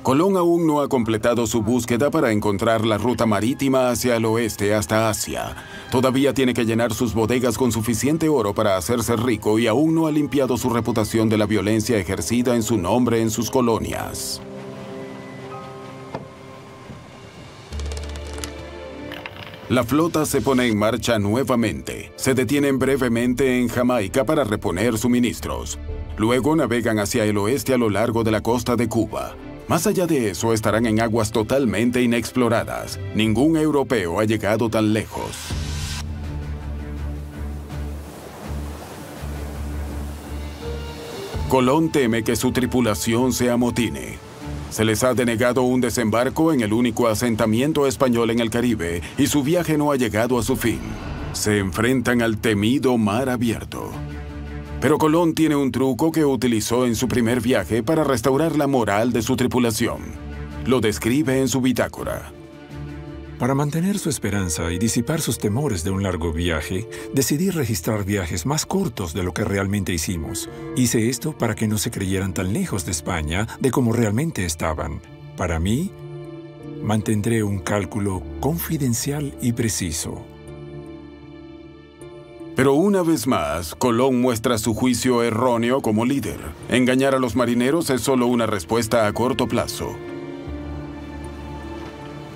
Colón aún no ha completado su búsqueda para encontrar la ruta marítima hacia el oeste hasta Asia. Todavía tiene que llenar sus bodegas con suficiente oro para hacerse rico y aún no ha limpiado su reputación de la violencia ejercida en su nombre en sus colonias. La flota se pone en marcha nuevamente. Se detienen brevemente en Jamaica para reponer suministros. Luego navegan hacia el oeste a lo largo de la costa de Cuba. Más allá de eso, estarán en aguas totalmente inexploradas. Ningún europeo ha llegado tan lejos. Colón teme que su tripulación se amotine. Se les ha denegado un desembarco en el único asentamiento español en el Caribe y su viaje no ha llegado a su fin. Se enfrentan al temido mar abierto. Pero Colón tiene un truco que utilizó en su primer viaje para restaurar la moral de su tripulación. Lo describe en su bitácora. Para mantener su esperanza y disipar sus temores de un largo viaje, decidí registrar viajes más cortos de lo que realmente hicimos. Hice esto para que no se creyeran tan lejos de España de como realmente estaban. Para mí, mantendré un cálculo confidencial y preciso. Pero una vez más, Colón muestra su juicio erróneo como líder. Engañar a los marineros es solo una respuesta a corto plazo.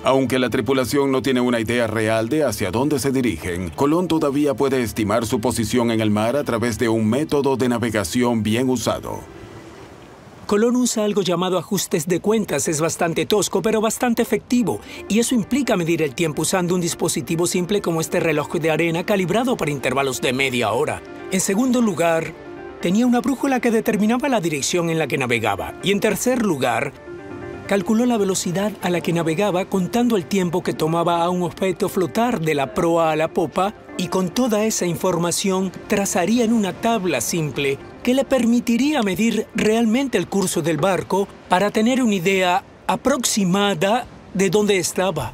Aunque la tripulación no tiene una idea real de hacia dónde se dirigen, Colón todavía puede estimar su posición en el mar a través de un método de navegación bien usado. Colón usa algo llamado ajustes de cuentas. Es bastante tosco, pero bastante efectivo. Y eso implica medir el tiempo usando un dispositivo simple como este reloj de arena calibrado para intervalos de media hora. En segundo lugar, tenía una brújula que determinaba la dirección en la que navegaba. Y en tercer lugar, calculó la velocidad a la que navegaba contando el tiempo que tomaba a un objeto flotar de la proa a la popa y con toda esa información trazaría en una tabla simple que le permitiría medir realmente el curso del barco para tener una idea aproximada de dónde estaba.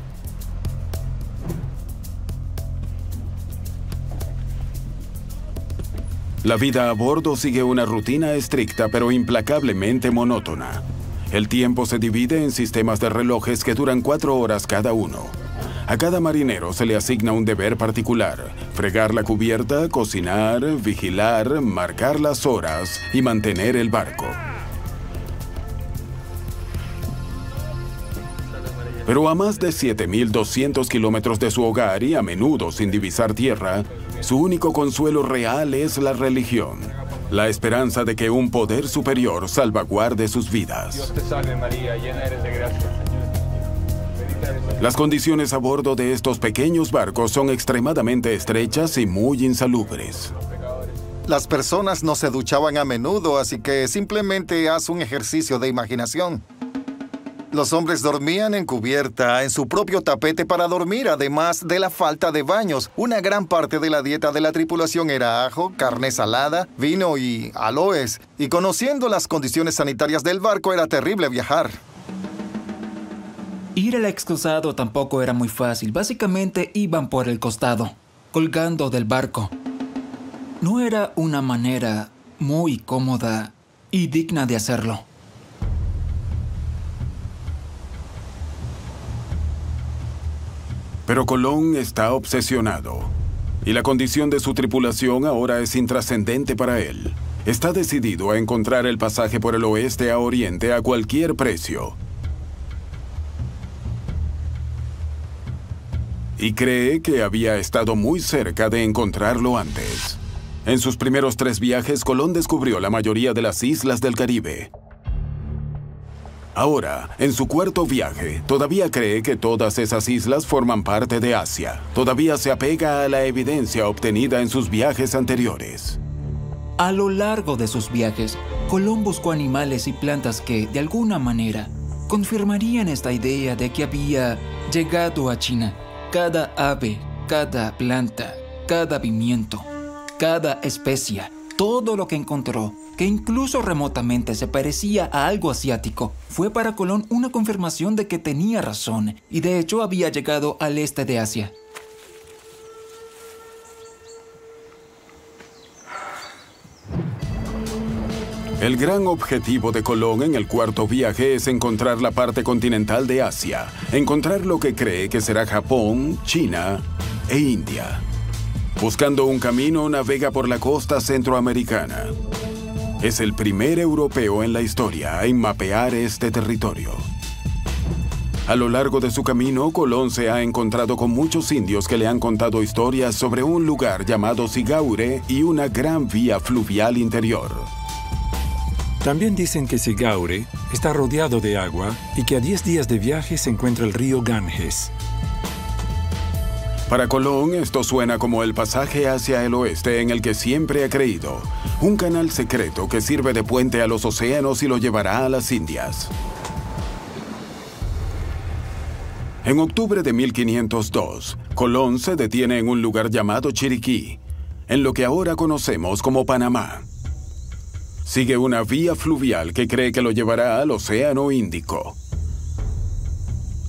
La vida a bordo sigue una rutina estricta pero implacablemente monótona. El tiempo se divide en sistemas de relojes que duran cuatro horas cada uno. A cada marinero se le asigna un deber particular, fregar la cubierta, cocinar, vigilar, marcar las horas y mantener el barco. Pero a más de 7.200 kilómetros de su hogar y a menudo sin divisar tierra, su único consuelo real es la religión. La esperanza de que un poder superior salvaguarde sus vidas. Dios te salve María, llena eres de gracia, Las condiciones a bordo de estos pequeños barcos son extremadamente estrechas y muy insalubres. Las personas no se duchaban a menudo, así que simplemente haz un ejercicio de imaginación. Los hombres dormían en cubierta, en su propio tapete para dormir, además de la falta de baños. Una gran parte de la dieta de la tripulación era ajo, carne salada, vino y aloes. Y conociendo las condiciones sanitarias del barco era terrible viajar. Ir al excusado tampoco era muy fácil. Básicamente iban por el costado, colgando del barco. No era una manera muy cómoda y digna de hacerlo. Pero Colón está obsesionado. Y la condición de su tripulación ahora es intrascendente para él. Está decidido a encontrar el pasaje por el oeste a oriente a cualquier precio. Y cree que había estado muy cerca de encontrarlo antes. En sus primeros tres viajes, Colón descubrió la mayoría de las islas del Caribe. Ahora, en su cuarto viaje, todavía cree que todas esas islas forman parte de Asia. Todavía se apega a la evidencia obtenida en sus viajes anteriores. A lo largo de sus viajes, Colón buscó animales y plantas que, de alguna manera, confirmarían esta idea de que había llegado a China. Cada ave, cada planta, cada pimiento, cada especia, todo lo que encontró, que incluso remotamente se parecía a algo asiático, fue para Colón una confirmación de que tenía razón y de hecho había llegado al este de Asia. El gran objetivo de Colón en el cuarto viaje es encontrar la parte continental de Asia, encontrar lo que cree que será Japón, China e India. Buscando un camino, navega por la costa centroamericana. Es el primer europeo en la historia en mapear este territorio. A lo largo de su camino, Colón se ha encontrado con muchos indios que le han contado historias sobre un lugar llamado Sigaure y una gran vía fluvial interior. También dicen que Sigaure está rodeado de agua y que a 10 días de viaje se encuentra el río Ganges. Para Colón esto suena como el pasaje hacia el oeste en el que siempre ha creído, un canal secreto que sirve de puente a los océanos y lo llevará a las Indias. En octubre de 1502, Colón se detiene en un lugar llamado Chiriquí, en lo que ahora conocemos como Panamá. sigue una vía fluvial que cree que lo llevará al Océano Índico.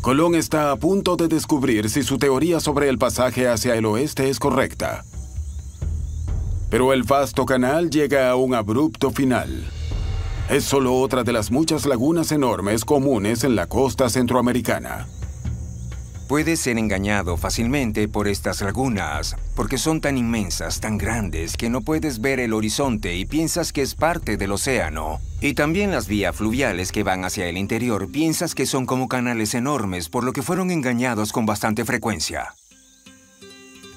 Colón está a punto de descubrir si su teoría sobre el pasaje hacia el oeste es correcta. Pero el vasto canal llega a un abrupto final. Es solo otra de las muchas lagunas enormes comunes en la costa centroamericana. Puedes ser engañado fácilmente por estas lagunas, porque son tan inmensas, tan grandes, que no puedes ver el horizonte y piensas que es parte del océano. Y también las vías fluviales que van hacia el interior piensas que son como canales enormes, por lo que fueron engañados con bastante frecuencia.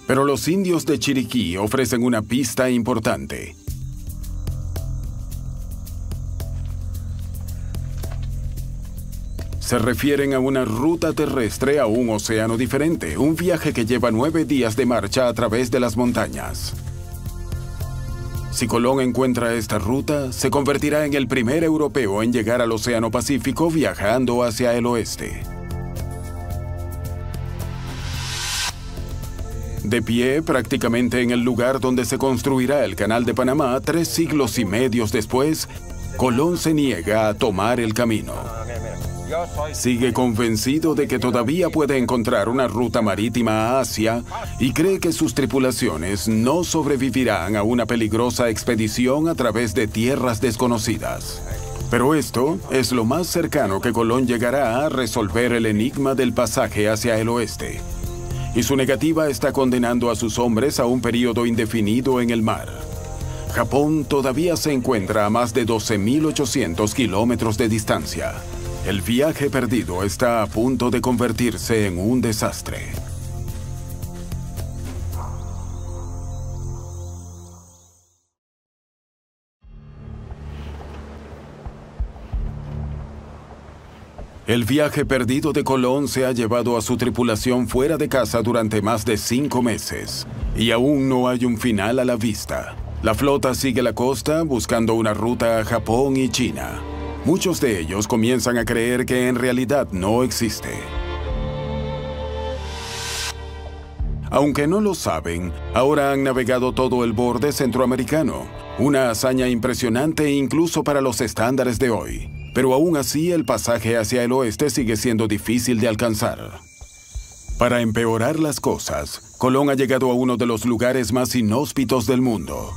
Pero los indios de Chiriquí ofrecen una pista importante. Se refieren a una ruta terrestre a un océano diferente, un viaje que lleva nueve días de marcha a través de las montañas. Si Colón encuentra esta ruta, se convertirá en el primer europeo en llegar al Océano Pacífico viajando hacia el oeste. De pie prácticamente en el lugar donde se construirá el Canal de Panamá, tres siglos y medios después, Colón se niega a tomar el camino. Sigue convencido de que todavía puede encontrar una ruta marítima a Asia y cree que sus tripulaciones no sobrevivirán a una peligrosa expedición a través de tierras desconocidas. Pero esto es lo más cercano que Colón llegará a resolver el enigma del pasaje hacia el oeste. Y su negativa está condenando a sus hombres a un periodo indefinido en el mar. Japón todavía se encuentra a más de 12.800 kilómetros de distancia. El viaje perdido está a punto de convertirse en un desastre. El viaje perdido de Colón se ha llevado a su tripulación fuera de casa durante más de cinco meses, y aún no hay un final a la vista. La flota sigue la costa buscando una ruta a Japón y China. Muchos de ellos comienzan a creer que en realidad no existe. Aunque no lo saben, ahora han navegado todo el borde centroamericano, una hazaña impresionante incluso para los estándares de hoy. Pero aún así el pasaje hacia el oeste sigue siendo difícil de alcanzar. Para empeorar las cosas, Colón ha llegado a uno de los lugares más inhóspitos del mundo.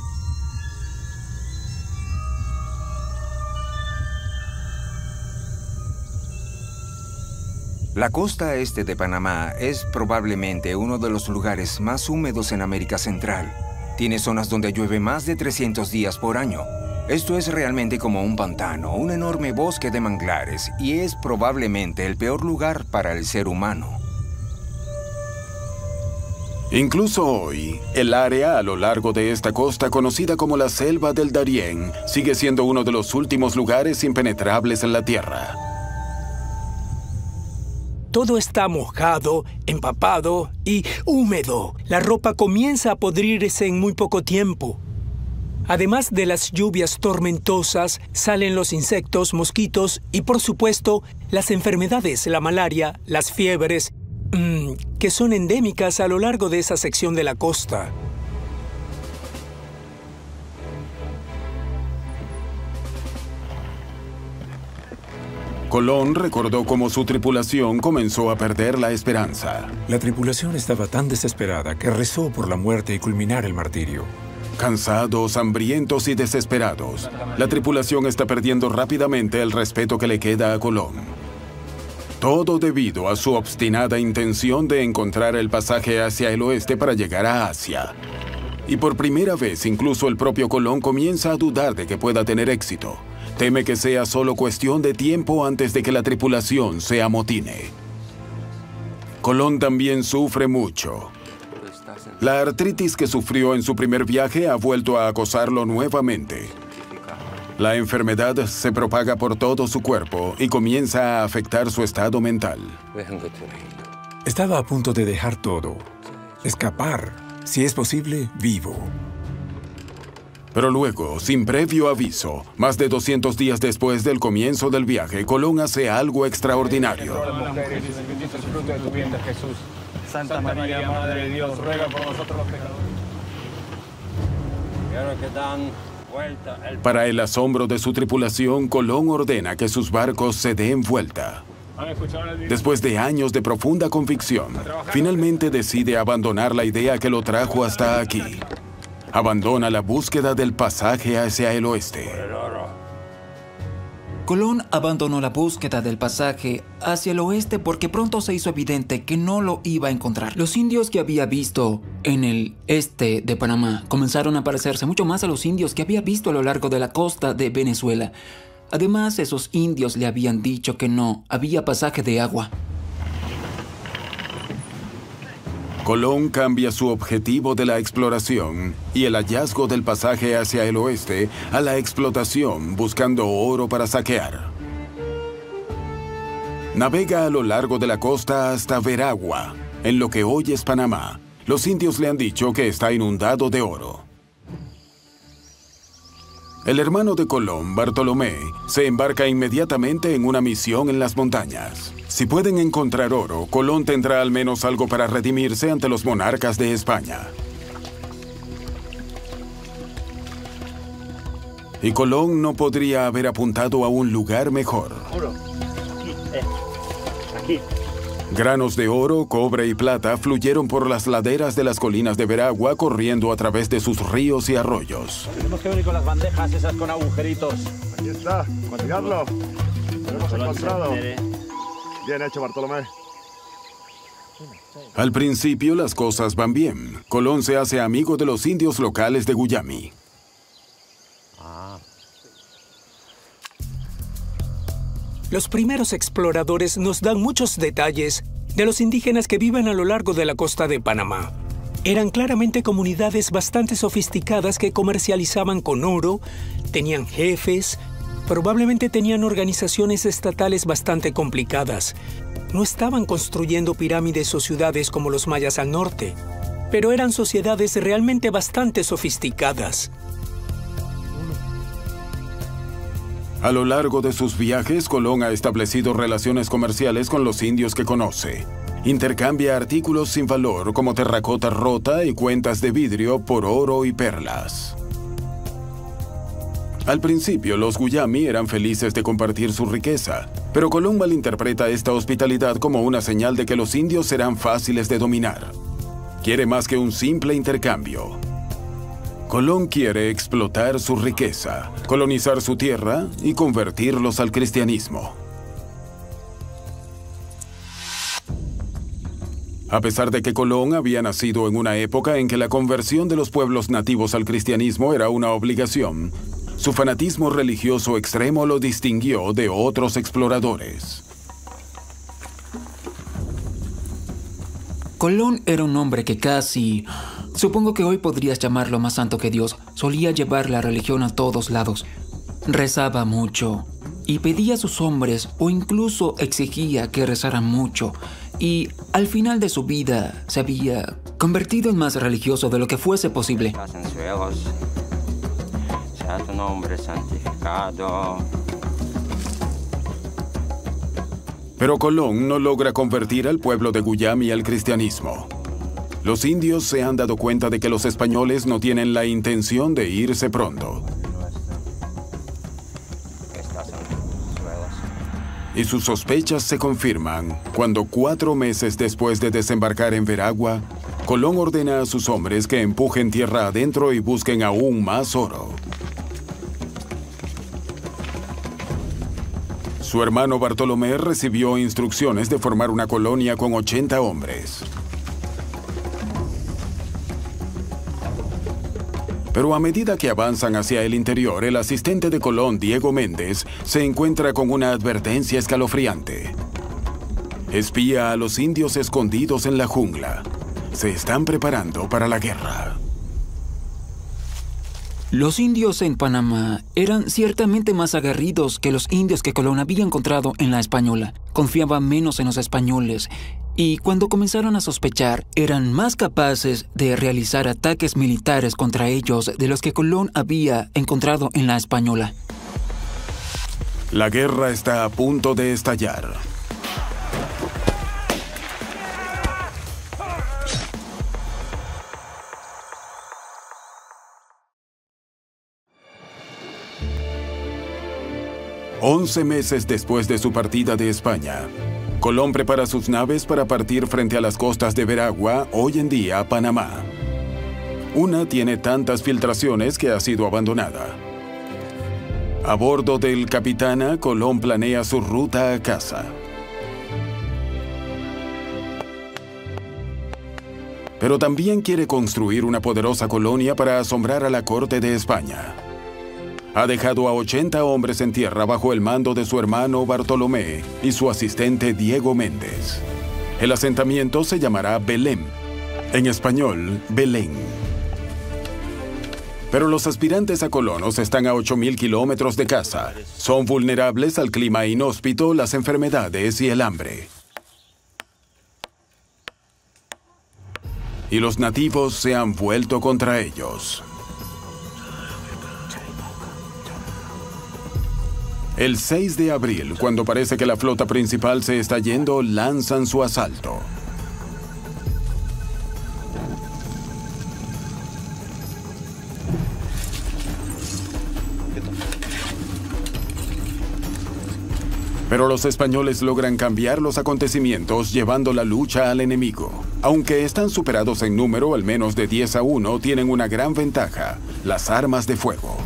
La costa este de Panamá es probablemente uno de los lugares más húmedos en América Central. Tiene zonas donde llueve más de 300 días por año. Esto es realmente como un pantano, un enorme bosque de manglares, y es probablemente el peor lugar para el ser humano. Incluso hoy, el área a lo largo de esta costa conocida como la Selva del Darién sigue siendo uno de los últimos lugares impenetrables en la Tierra. Todo está mojado, empapado y húmedo. La ropa comienza a podrirse en muy poco tiempo. Además de las lluvias tormentosas, salen los insectos, mosquitos y por supuesto las enfermedades, la malaria, las fiebres, mmm, que son endémicas a lo largo de esa sección de la costa. Colón recordó cómo su tripulación comenzó a perder la esperanza. La tripulación estaba tan desesperada que rezó por la muerte y culminar el martirio. Cansados, hambrientos y desesperados, la tripulación está perdiendo rápidamente el respeto que le queda a Colón. Todo debido a su obstinada intención de encontrar el pasaje hacia el oeste para llegar a Asia. Y por primera vez incluso el propio Colón comienza a dudar de que pueda tener éxito. Teme que sea solo cuestión de tiempo antes de que la tripulación se amotine. Colón también sufre mucho. La artritis que sufrió en su primer viaje ha vuelto a acosarlo nuevamente. La enfermedad se propaga por todo su cuerpo y comienza a afectar su estado mental. Estaba a punto de dejar todo, escapar, si es posible, vivo. Pero luego, sin previo aviso, más de 200 días después del comienzo del viaje, Colón hace algo extraordinario. Santa María, Madre de Dios, ruega por nosotros los pecadores. Quiero que dan Para el asombro de su tripulación, Colón ordena que sus barcos se den vuelta. Después de años de profunda convicción, finalmente decide abandonar la idea que lo trajo hasta aquí. Abandona la búsqueda del pasaje hacia el oeste. Colón abandonó la búsqueda del pasaje hacia el oeste porque pronto se hizo evidente que no lo iba a encontrar. Los indios que había visto en el este de Panamá comenzaron a parecerse mucho más a los indios que había visto a lo largo de la costa de Venezuela. Además, esos indios le habían dicho que no había pasaje de agua. Colón cambia su objetivo de la exploración y el hallazgo del pasaje hacia el oeste a la explotación buscando oro para saquear. Navega a lo largo de la costa hasta Veragua, en lo que hoy es Panamá. Los indios le han dicho que está inundado de oro. El hermano de Colón, Bartolomé, se embarca inmediatamente en una misión en las montañas. Si pueden encontrar oro, Colón tendrá al menos algo para redimirse ante los monarcas de España. Y Colón no podría haber apuntado a un lugar mejor. Granos de oro, cobre y plata fluyeron por las laderas de las colinas de Veragua corriendo a través de sus ríos y arroyos. Tenemos que venir con las bandejas esas con agujeritos. Aquí está, cuidadlo. Lo hemos encontrado. Bien hecho, Bartolomé. Al principio las cosas van bien. Colón se hace amigo de los indios locales de Guyami. Los primeros exploradores nos dan muchos detalles de los indígenas que viven a lo largo de la costa de Panamá. Eran claramente comunidades bastante sofisticadas que comercializaban con oro, tenían jefes, probablemente tenían organizaciones estatales bastante complicadas. No estaban construyendo pirámides o ciudades como los mayas al norte, pero eran sociedades realmente bastante sofisticadas. A lo largo de sus viajes, Colón ha establecido relaciones comerciales con los indios que conoce. Intercambia artículos sin valor como terracota rota y cuentas de vidrio por oro y perlas. Al principio, los Guyami eran felices de compartir su riqueza, pero Colón malinterpreta esta hospitalidad como una señal de que los indios serán fáciles de dominar. Quiere más que un simple intercambio. Colón quiere explotar su riqueza, colonizar su tierra y convertirlos al cristianismo. A pesar de que Colón había nacido en una época en que la conversión de los pueblos nativos al cristianismo era una obligación, su fanatismo religioso extremo lo distinguió de otros exploradores. Colón era un hombre que casi Supongo que hoy podrías llamarlo más santo que Dios. Solía llevar la religión a todos lados. Rezaba mucho y pedía a sus hombres o incluso exigía que rezaran mucho. Y al final de su vida se había convertido en más religioso de lo que fuese posible. Sea tu nombre santificado. Pero Colón no logra convertir al pueblo de Guyami al cristianismo. Los indios se han dado cuenta de que los españoles no tienen la intención de irse pronto. Y sus sospechas se confirman cuando cuatro meses después de desembarcar en Veragua, Colón ordena a sus hombres que empujen tierra adentro y busquen aún más oro. Su hermano Bartolomé recibió instrucciones de formar una colonia con 80 hombres. Pero a medida que avanzan hacia el interior, el asistente de Colón, Diego Méndez, se encuentra con una advertencia escalofriante. Espía a los indios escondidos en la jungla. Se están preparando para la guerra. Los indios en Panamá eran ciertamente más aguerridos que los indios que Colón había encontrado en la Española. Confiaban menos en los españoles y cuando comenzaron a sospechar eran más capaces de realizar ataques militares contra ellos de los que Colón había encontrado en la Española. La guerra está a punto de estallar. Once meses después de su partida de España, Colón prepara sus naves para partir frente a las costas de Veragua, hoy en día Panamá. Una tiene tantas filtraciones que ha sido abandonada. A bordo del Capitana, Colón planea su ruta a casa. Pero también quiere construir una poderosa colonia para asombrar a la corte de España. Ha dejado a 80 hombres en tierra bajo el mando de su hermano Bartolomé y su asistente Diego Méndez. El asentamiento se llamará Belém, en español, Belén. Pero los aspirantes a colonos están a 8.000 kilómetros de casa. Son vulnerables al clima inhóspito, las enfermedades y el hambre. Y los nativos se han vuelto contra ellos. El 6 de abril, cuando parece que la flota principal se está yendo, lanzan su asalto. Pero los españoles logran cambiar los acontecimientos llevando la lucha al enemigo. Aunque están superados en número al menos de 10 a 1, tienen una gran ventaja, las armas de fuego.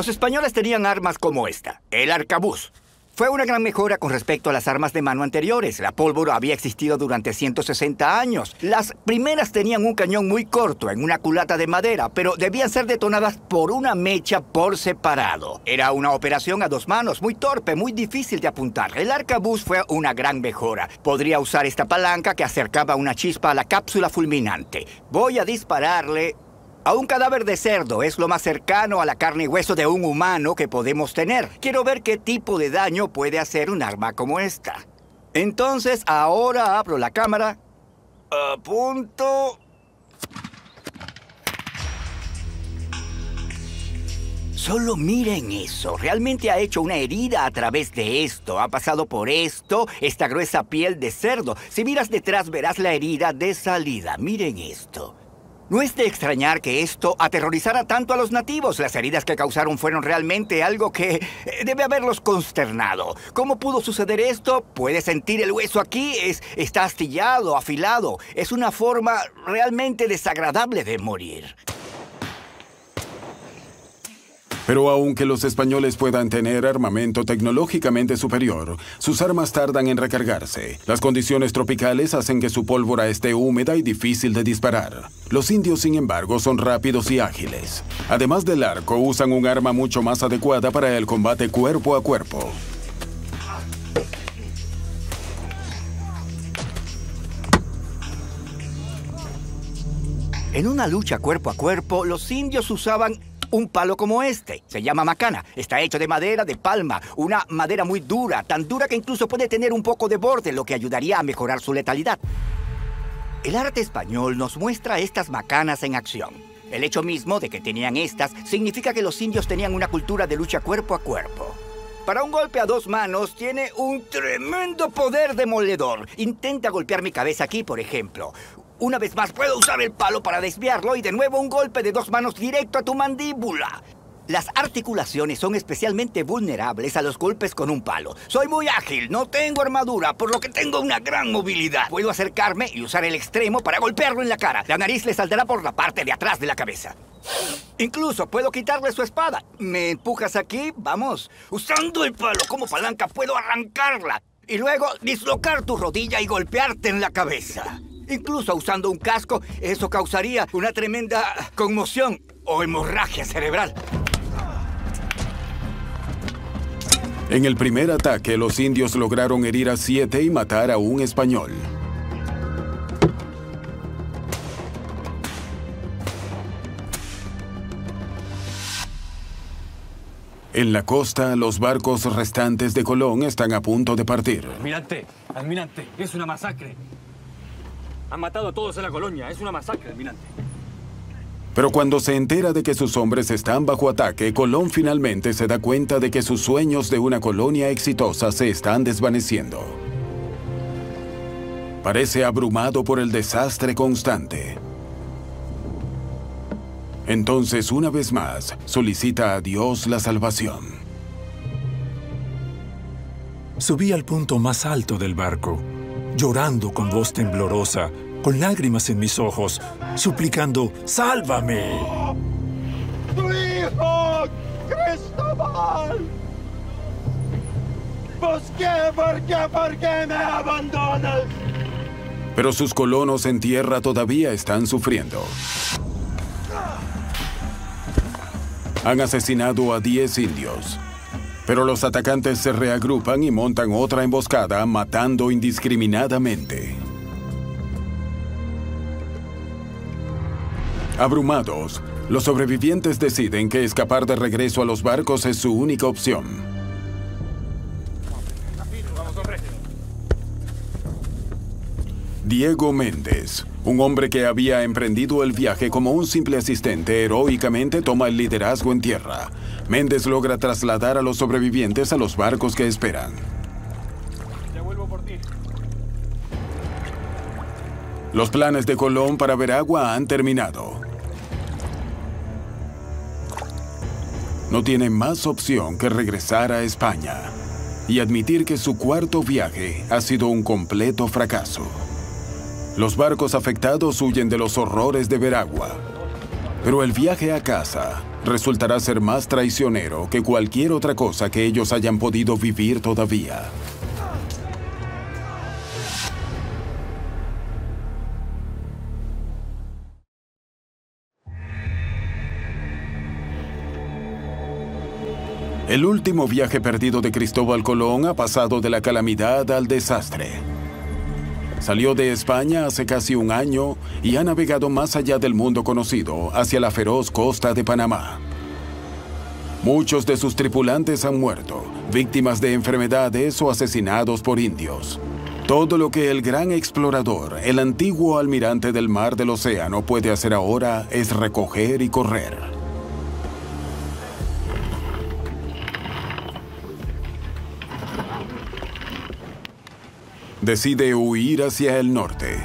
Los españoles tenían armas como esta, el arcabuz. Fue una gran mejora con respecto a las armas de mano anteriores. La pólvora había existido durante 160 años. Las primeras tenían un cañón muy corto en una culata de madera, pero debían ser detonadas por una mecha por separado. Era una operación a dos manos, muy torpe, muy difícil de apuntar. El arcabuz fue una gran mejora. Podría usar esta palanca que acercaba una chispa a la cápsula fulminante. Voy a dispararle a un cadáver de cerdo es lo más cercano a la carne y hueso de un humano que podemos tener. Quiero ver qué tipo de daño puede hacer un arma como esta. Entonces, ahora abro la cámara. Apunto. Solo miren eso. Realmente ha hecho una herida a través de esto. Ha pasado por esto, esta gruesa piel de cerdo. Si miras detrás verás la herida de salida. Miren esto. No es de extrañar que esto aterrorizara tanto a los nativos. Las heridas que causaron fueron realmente algo que eh, debe haberlos consternado. ¿Cómo pudo suceder esto? Puedes sentir el hueso aquí. Es, está astillado, afilado. Es una forma realmente desagradable de morir. Pero aunque los españoles puedan tener armamento tecnológicamente superior, sus armas tardan en recargarse. Las condiciones tropicales hacen que su pólvora esté húmeda y difícil de disparar. Los indios, sin embargo, son rápidos y ágiles. Además del arco, usan un arma mucho más adecuada para el combate cuerpo a cuerpo. En una lucha cuerpo a cuerpo, los indios usaban un palo como este. Se llama macana. Está hecho de madera de palma, una madera muy dura, tan dura que incluso puede tener un poco de borde, lo que ayudaría a mejorar su letalidad. El arte español nos muestra estas macanas en acción. El hecho mismo de que tenían estas significa que los indios tenían una cultura de lucha cuerpo a cuerpo. Para un golpe a dos manos tiene un tremendo poder demoledor. Intenta golpear mi cabeza aquí, por ejemplo. Una vez más puedo usar el palo para desviarlo y de nuevo un golpe de dos manos directo a tu mandíbula. Las articulaciones son especialmente vulnerables a los golpes con un palo. Soy muy ágil, no tengo armadura, por lo que tengo una gran movilidad. Puedo acercarme y usar el extremo para golpearlo en la cara. La nariz le saldrá por la parte de atrás de la cabeza. Incluso puedo quitarle su espada. ¿Me empujas aquí? Vamos. Usando el palo como palanca puedo arrancarla. Y luego dislocar tu rodilla y golpearte en la cabeza. Incluso usando un casco, eso causaría una tremenda conmoción o hemorragia cerebral. En el primer ataque, los indios lograron herir a siete y matar a un español. En la costa, los barcos restantes de Colón están a punto de partir. Almirante, almirante, es una masacre. Han matado a todos en la colonia. Es una masacre, almirante. Pero cuando se entera de que sus hombres están bajo ataque, Colón finalmente se da cuenta de que sus sueños de una colonia exitosa se están desvaneciendo. Parece abrumado por el desastre constante. Entonces, una vez más, solicita a Dios la salvación. Subí al punto más alto del barco, llorando con voz temblorosa, con lágrimas en mis ojos, suplicando, ¡Sálvame! ¡Tu hijo, Cristóbal! ¿Por qué, por qué, por qué me abandonas? Pero sus colonos en tierra todavía están sufriendo. Han asesinado a 10 indios. Pero los atacantes se reagrupan y montan otra emboscada, matando indiscriminadamente. Abrumados, los sobrevivientes deciden que escapar de regreso a los barcos es su única opción. Diego Méndez, un hombre que había emprendido el viaje como un simple asistente, heroicamente toma el liderazgo en tierra. Méndez logra trasladar a los sobrevivientes a los barcos que esperan. Los planes de Colón para Veragua han terminado. No tiene más opción que regresar a España y admitir que su cuarto viaje ha sido un completo fracaso. Los barcos afectados huyen de los horrores de Veragua. Pero el viaje a casa resultará ser más traicionero que cualquier otra cosa que ellos hayan podido vivir todavía. El último viaje perdido de Cristóbal Colón ha pasado de la calamidad al desastre. Salió de España hace casi un año y ha navegado más allá del mundo conocido, hacia la feroz costa de Panamá. Muchos de sus tripulantes han muerto, víctimas de enfermedades o asesinados por indios. Todo lo que el gran explorador, el antiguo almirante del mar del océano puede hacer ahora es recoger y correr. Decide huir hacia el norte.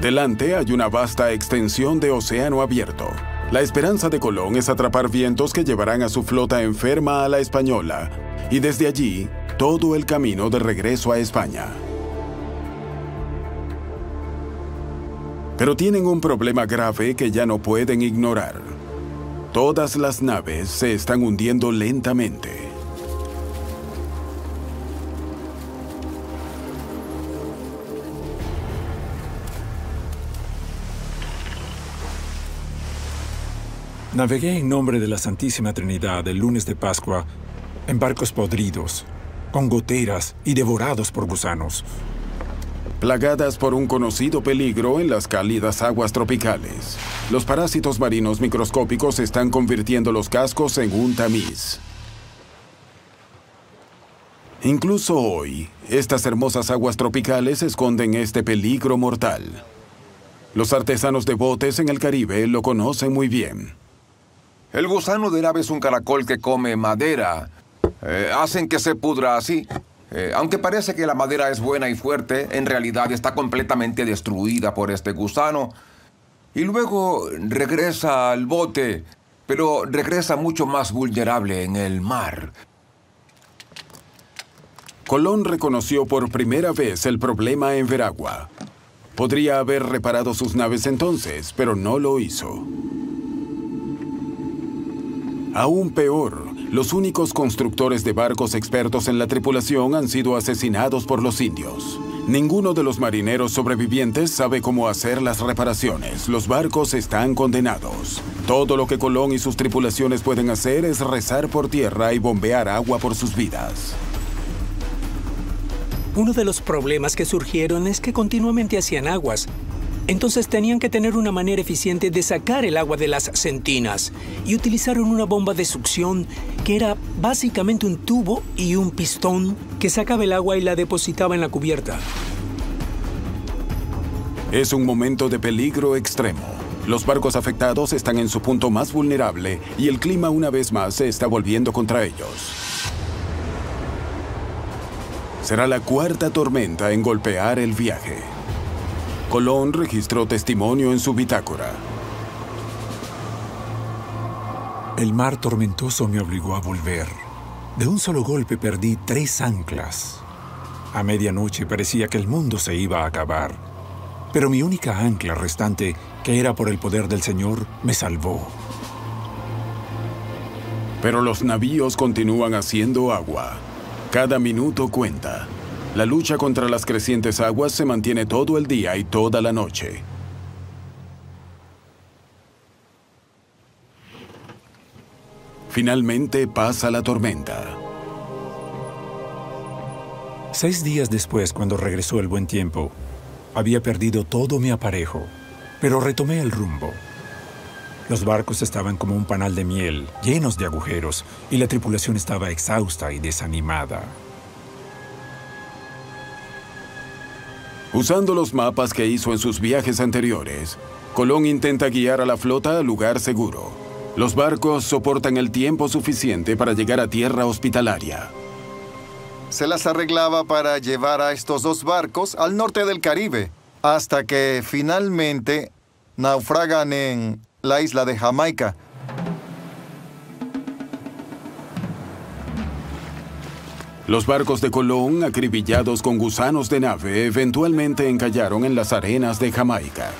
Delante hay una vasta extensión de océano abierto. La esperanza de Colón es atrapar vientos que llevarán a su flota enferma a la española y desde allí todo el camino de regreso a España. Pero tienen un problema grave que ya no pueden ignorar. Todas las naves se están hundiendo lentamente. Navegué en nombre de la Santísima Trinidad el lunes de Pascua en barcos podridos, con goteras y devorados por gusanos. Plagadas por un conocido peligro en las cálidas aguas tropicales, los parásitos marinos microscópicos están convirtiendo los cascos en un tamiz. Incluso hoy, estas hermosas aguas tropicales esconden este peligro mortal. Los artesanos de botes en el Caribe lo conocen muy bien. El gusano del ave es un caracol que come madera. Eh, hacen que se pudra así. Eh, aunque parece que la madera es buena y fuerte, en realidad está completamente destruida por este gusano. Y luego regresa al bote, pero regresa mucho más vulnerable en el mar. Colón reconoció por primera vez el problema en Veragua. Podría haber reparado sus naves entonces, pero no lo hizo. Aún peor, los únicos constructores de barcos expertos en la tripulación han sido asesinados por los indios. Ninguno de los marineros sobrevivientes sabe cómo hacer las reparaciones. Los barcos están condenados. Todo lo que Colón y sus tripulaciones pueden hacer es rezar por tierra y bombear agua por sus vidas. Uno de los problemas que surgieron es que continuamente hacían aguas, entonces tenían que tener una manera eficiente de sacar el agua de las sentinas y utilizaron una bomba de succión que era básicamente un tubo y un pistón que sacaba el agua y la depositaba en la cubierta. Es un momento de peligro extremo. Los barcos afectados están en su punto más vulnerable y el clima una vez más se está volviendo contra ellos. Será la cuarta tormenta en golpear el viaje. Colón registró testimonio en su bitácora. El mar tormentoso me obligó a volver. De un solo golpe perdí tres anclas. A medianoche parecía que el mundo se iba a acabar. Pero mi única ancla restante, que era por el poder del Señor, me salvó. Pero los navíos continúan haciendo agua. Cada minuto cuenta. La lucha contra las crecientes aguas se mantiene todo el día y toda la noche. Finalmente pasa la tormenta. Seis días después, cuando regresó el buen tiempo, había perdido todo mi aparejo, pero retomé el rumbo. Los barcos estaban como un panal de miel, llenos de agujeros, y la tripulación estaba exhausta y desanimada. Usando los mapas que hizo en sus viajes anteriores, Colón intenta guiar a la flota al lugar seguro. Los barcos soportan el tiempo suficiente para llegar a tierra hospitalaria. Se las arreglaba para llevar a estos dos barcos al norte del Caribe, hasta que finalmente naufragan en la isla de Jamaica. Los barcos de Colón, acribillados con gusanos de nave, eventualmente encallaron en las arenas de Jamaica.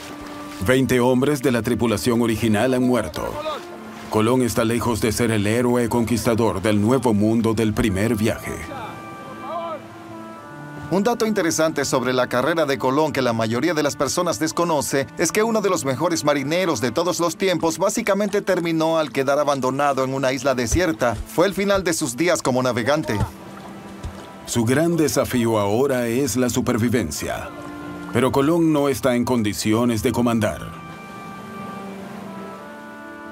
Veinte hombres de la tripulación original han muerto. Colón está lejos de ser el héroe conquistador del nuevo mundo del primer viaje. Un dato interesante sobre la carrera de Colón que la mayoría de las personas desconoce es que uno de los mejores marineros de todos los tiempos básicamente terminó al quedar abandonado en una isla desierta. Fue el final de sus días como navegante. Su gran desafío ahora es la supervivencia. Pero Colón no está en condiciones de comandar.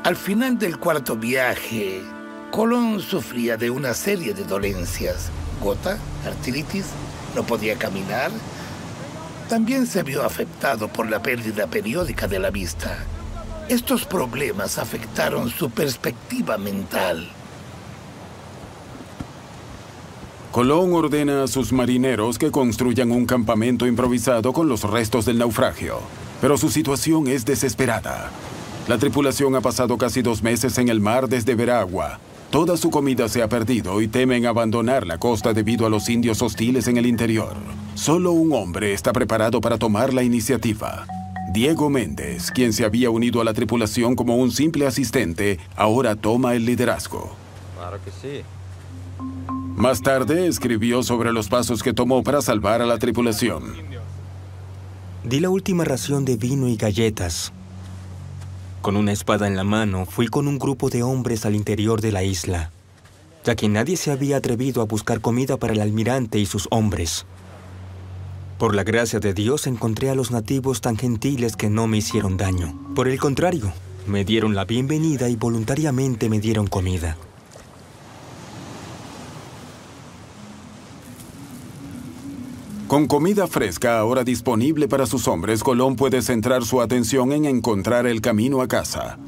Al final del cuarto viaje, Colón sufría de una serie de dolencias. Gota, artritis, no podía caminar. También se vio afectado por la pérdida periódica de la vista. Estos problemas afectaron su perspectiva mental. Colón ordena a sus marineros que construyan un campamento improvisado con los restos del naufragio. Pero su situación es desesperada. La tripulación ha pasado casi dos meses en el mar desde Veragua. Toda su comida se ha perdido y temen abandonar la costa debido a los indios hostiles en el interior. Solo un hombre está preparado para tomar la iniciativa. Diego Méndez, quien se había unido a la tripulación como un simple asistente, ahora toma el liderazgo. Claro que sí. Más tarde escribió sobre los pasos que tomó para salvar a la tripulación. Di la última ración de vino y galletas. Con una espada en la mano, fui con un grupo de hombres al interior de la isla, ya que nadie se había atrevido a buscar comida para el almirante y sus hombres. Por la gracia de Dios encontré a los nativos tan gentiles que no me hicieron daño. Por el contrario, me dieron la bienvenida y voluntariamente me dieron comida. Con comida fresca ahora disponible para sus hombres, Colón puede centrar su atención en encontrar el camino a casa.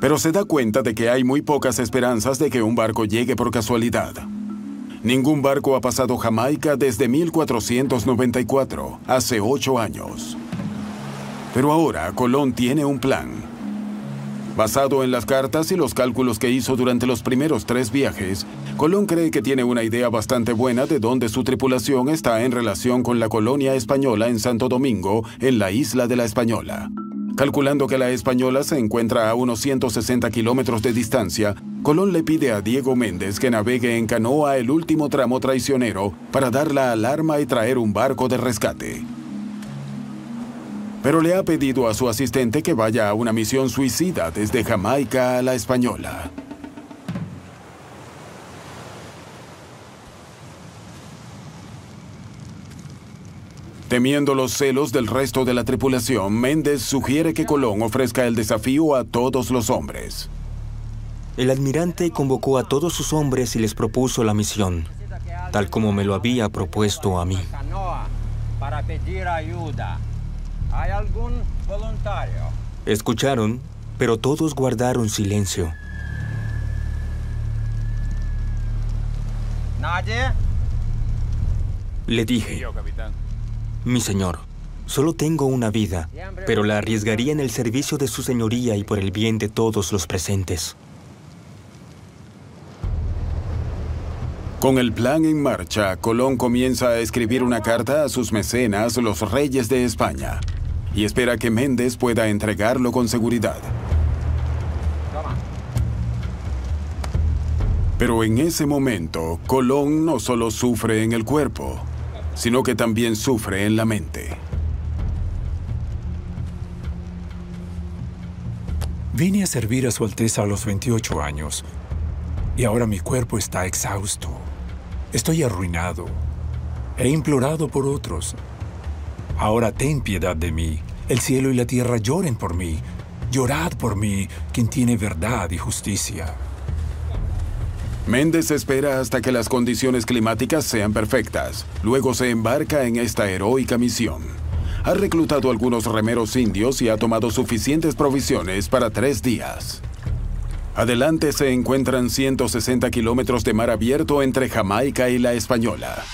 Pero se da cuenta de que hay muy pocas esperanzas de que un barco llegue por casualidad. Ningún barco ha pasado Jamaica desde 1494, hace ocho años. Pero ahora Colón tiene un plan. Basado en las cartas y los cálculos que hizo durante los primeros tres viajes, Colón cree que tiene una idea bastante buena de dónde su tripulación está en relación con la colonia española en Santo Domingo, en la isla de la Española. Calculando que la Española se encuentra a unos 160 kilómetros de distancia, Colón le pide a Diego Méndez que navegue en canoa el último tramo traicionero para dar la alarma y traer un barco de rescate. Pero le ha pedido a su asistente que vaya a una misión suicida desde Jamaica a la Española. Temiendo los celos del resto de la tripulación, Méndez sugiere que Colón ofrezca el desafío a todos los hombres. El almirante convocó a todos sus hombres y les propuso la misión, tal como me lo había propuesto a mí. Para pedir ayuda. ¿Hay algún voluntario? Escucharon, pero todos guardaron silencio. ¿Nadie? Le dije. Mi señor, solo tengo una vida, pero la arriesgaría en el servicio de su señoría y por el bien de todos los presentes. Con el plan en marcha, Colón comienza a escribir una carta a sus mecenas, los reyes de España y espera que Méndez pueda entregarlo con seguridad. Pero en ese momento, Colón no solo sufre en el cuerpo, sino que también sufre en la mente. Vine a servir a Su Alteza a los 28 años y ahora mi cuerpo está exhausto. Estoy arruinado. He implorado por otros. Ahora ten piedad de mí. El cielo y la tierra lloren por mí. Llorad por mí, quien tiene verdad y justicia. Méndez espera hasta que las condiciones climáticas sean perfectas. Luego se embarca en esta heroica misión. Ha reclutado algunos remeros indios y ha tomado suficientes provisiones para tres días. Adelante se encuentran 160 kilómetros de mar abierto entre Jamaica y la Española.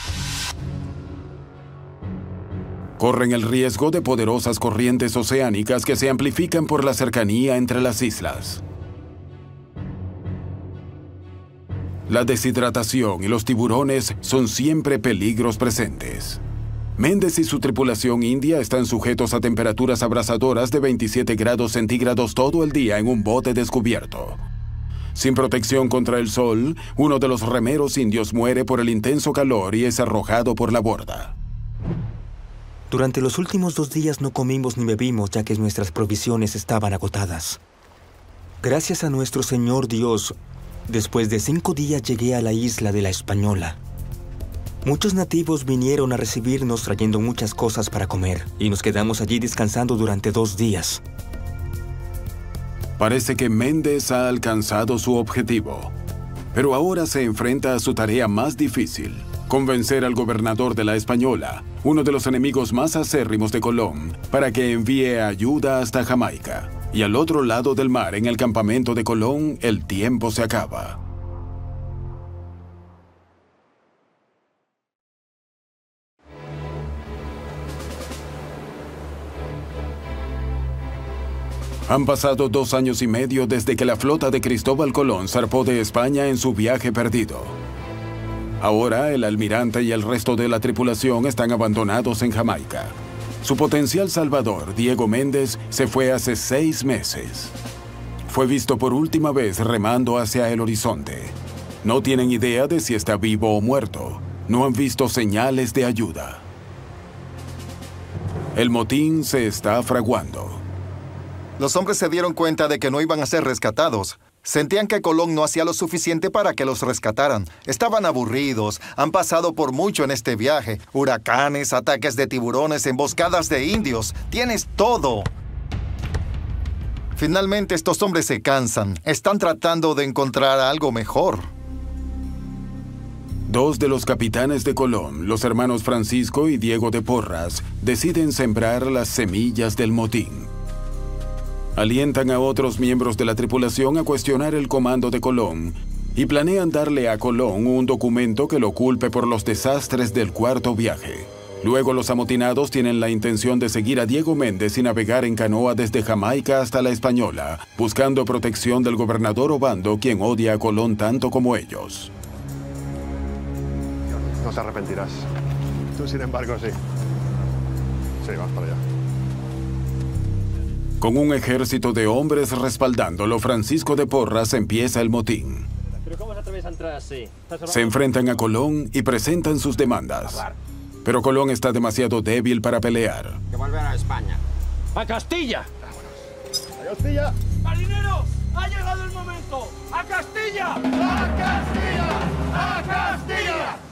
Corren el riesgo de poderosas corrientes oceánicas que se amplifican por la cercanía entre las islas. La deshidratación y los tiburones son siempre peligros presentes. Méndez y su tripulación india están sujetos a temperaturas abrasadoras de 27 grados centígrados todo el día en un bote descubierto. Sin protección contra el sol, uno de los remeros indios muere por el intenso calor y es arrojado por la borda. Durante los últimos dos días no comimos ni bebimos ya que nuestras provisiones estaban agotadas. Gracias a nuestro Señor Dios, Después de cinco días llegué a la isla de la Española. Muchos nativos vinieron a recibirnos trayendo muchas cosas para comer y nos quedamos allí descansando durante dos días. Parece que Méndez ha alcanzado su objetivo, pero ahora se enfrenta a su tarea más difícil, convencer al gobernador de la Española, uno de los enemigos más acérrimos de Colón, para que envíe ayuda hasta Jamaica y al otro lado del mar, en el campamento de Colón, el tiempo se acaba. Han pasado dos años y medio desde que la flota de Cristóbal Colón zarpó de España en su viaje perdido. Ahora el almirante y el resto de la tripulación están abandonados en Jamaica. Su potencial salvador, Diego Méndez, se fue hace seis meses. Fue visto por última vez remando hacia el horizonte. No tienen idea de si está vivo o muerto. No han visto señales de ayuda. El motín se está fraguando. Los hombres se dieron cuenta de que no iban a ser rescatados. Sentían que Colón no hacía lo suficiente para que los rescataran. Estaban aburridos, han pasado por mucho en este viaje. Huracanes, ataques de tiburones, emboscadas de indios. Tienes todo. Finalmente estos hombres se cansan. Están tratando de encontrar algo mejor. Dos de los capitanes de Colón, los hermanos Francisco y Diego de Porras, deciden sembrar las semillas del motín alientan a otros miembros de la tripulación a cuestionar el comando de Colón y planean darle a Colón un documento que lo culpe por los desastres del cuarto viaje. Luego los amotinados tienen la intención de seguir a Diego Méndez y navegar en canoa desde Jamaica hasta la Española, buscando protección del gobernador Obando, quien odia a Colón tanto como ellos. No te arrepentirás. Tú, sin embargo, sí. Sí, vas para allá. Con un ejército de hombres respaldándolo, Francisco de Porras empieza el motín. Se enfrentan a Colón y presentan sus demandas. Pero Colón está demasiado débil para pelear. Que volver a España. ¡A Castilla! ¡A Castilla! ¡Marineros! ¡Ha llegado el momento! ¡A Castilla! ¡A Castilla! ¡A Castilla! ¡A Castilla!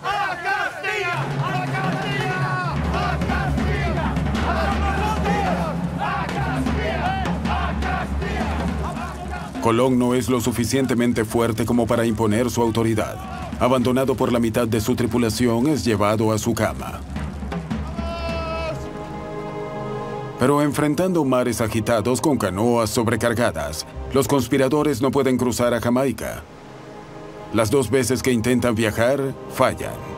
Colón no es lo suficientemente fuerte como para imponer su autoridad. Abandonado por la mitad de su tripulación, es llevado a su cama. Pero enfrentando mares agitados con canoas sobrecargadas, los conspiradores no pueden cruzar a Jamaica. Las dos veces que intentan viajar, fallan.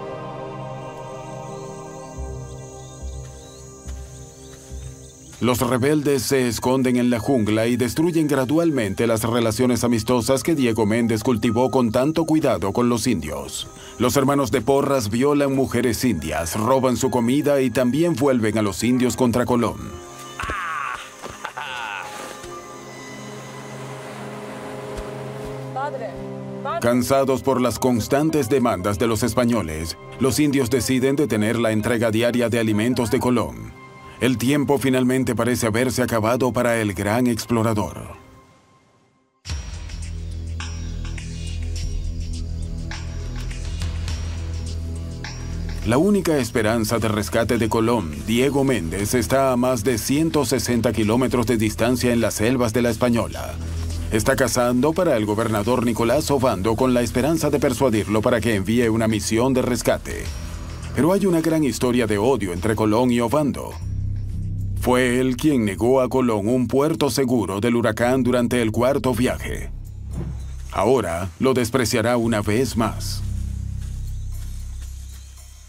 Los rebeldes se esconden en la jungla y destruyen gradualmente las relaciones amistosas que Diego Méndez cultivó con tanto cuidado con los indios. Los hermanos de Porras violan mujeres indias, roban su comida y también vuelven a los indios contra Colón. Cansados por las constantes demandas de los españoles, los indios deciden detener la entrega diaria de alimentos de Colón. El tiempo finalmente parece haberse acabado para el gran explorador. La única esperanza de rescate de Colón, Diego Méndez, está a más de 160 kilómetros de distancia en las selvas de la Española. Está cazando para el gobernador Nicolás Obando con la esperanza de persuadirlo para que envíe una misión de rescate. Pero hay una gran historia de odio entre Colón y Obando. Fue él quien negó a Colón un puerto seguro del huracán durante el cuarto viaje. Ahora lo despreciará una vez más.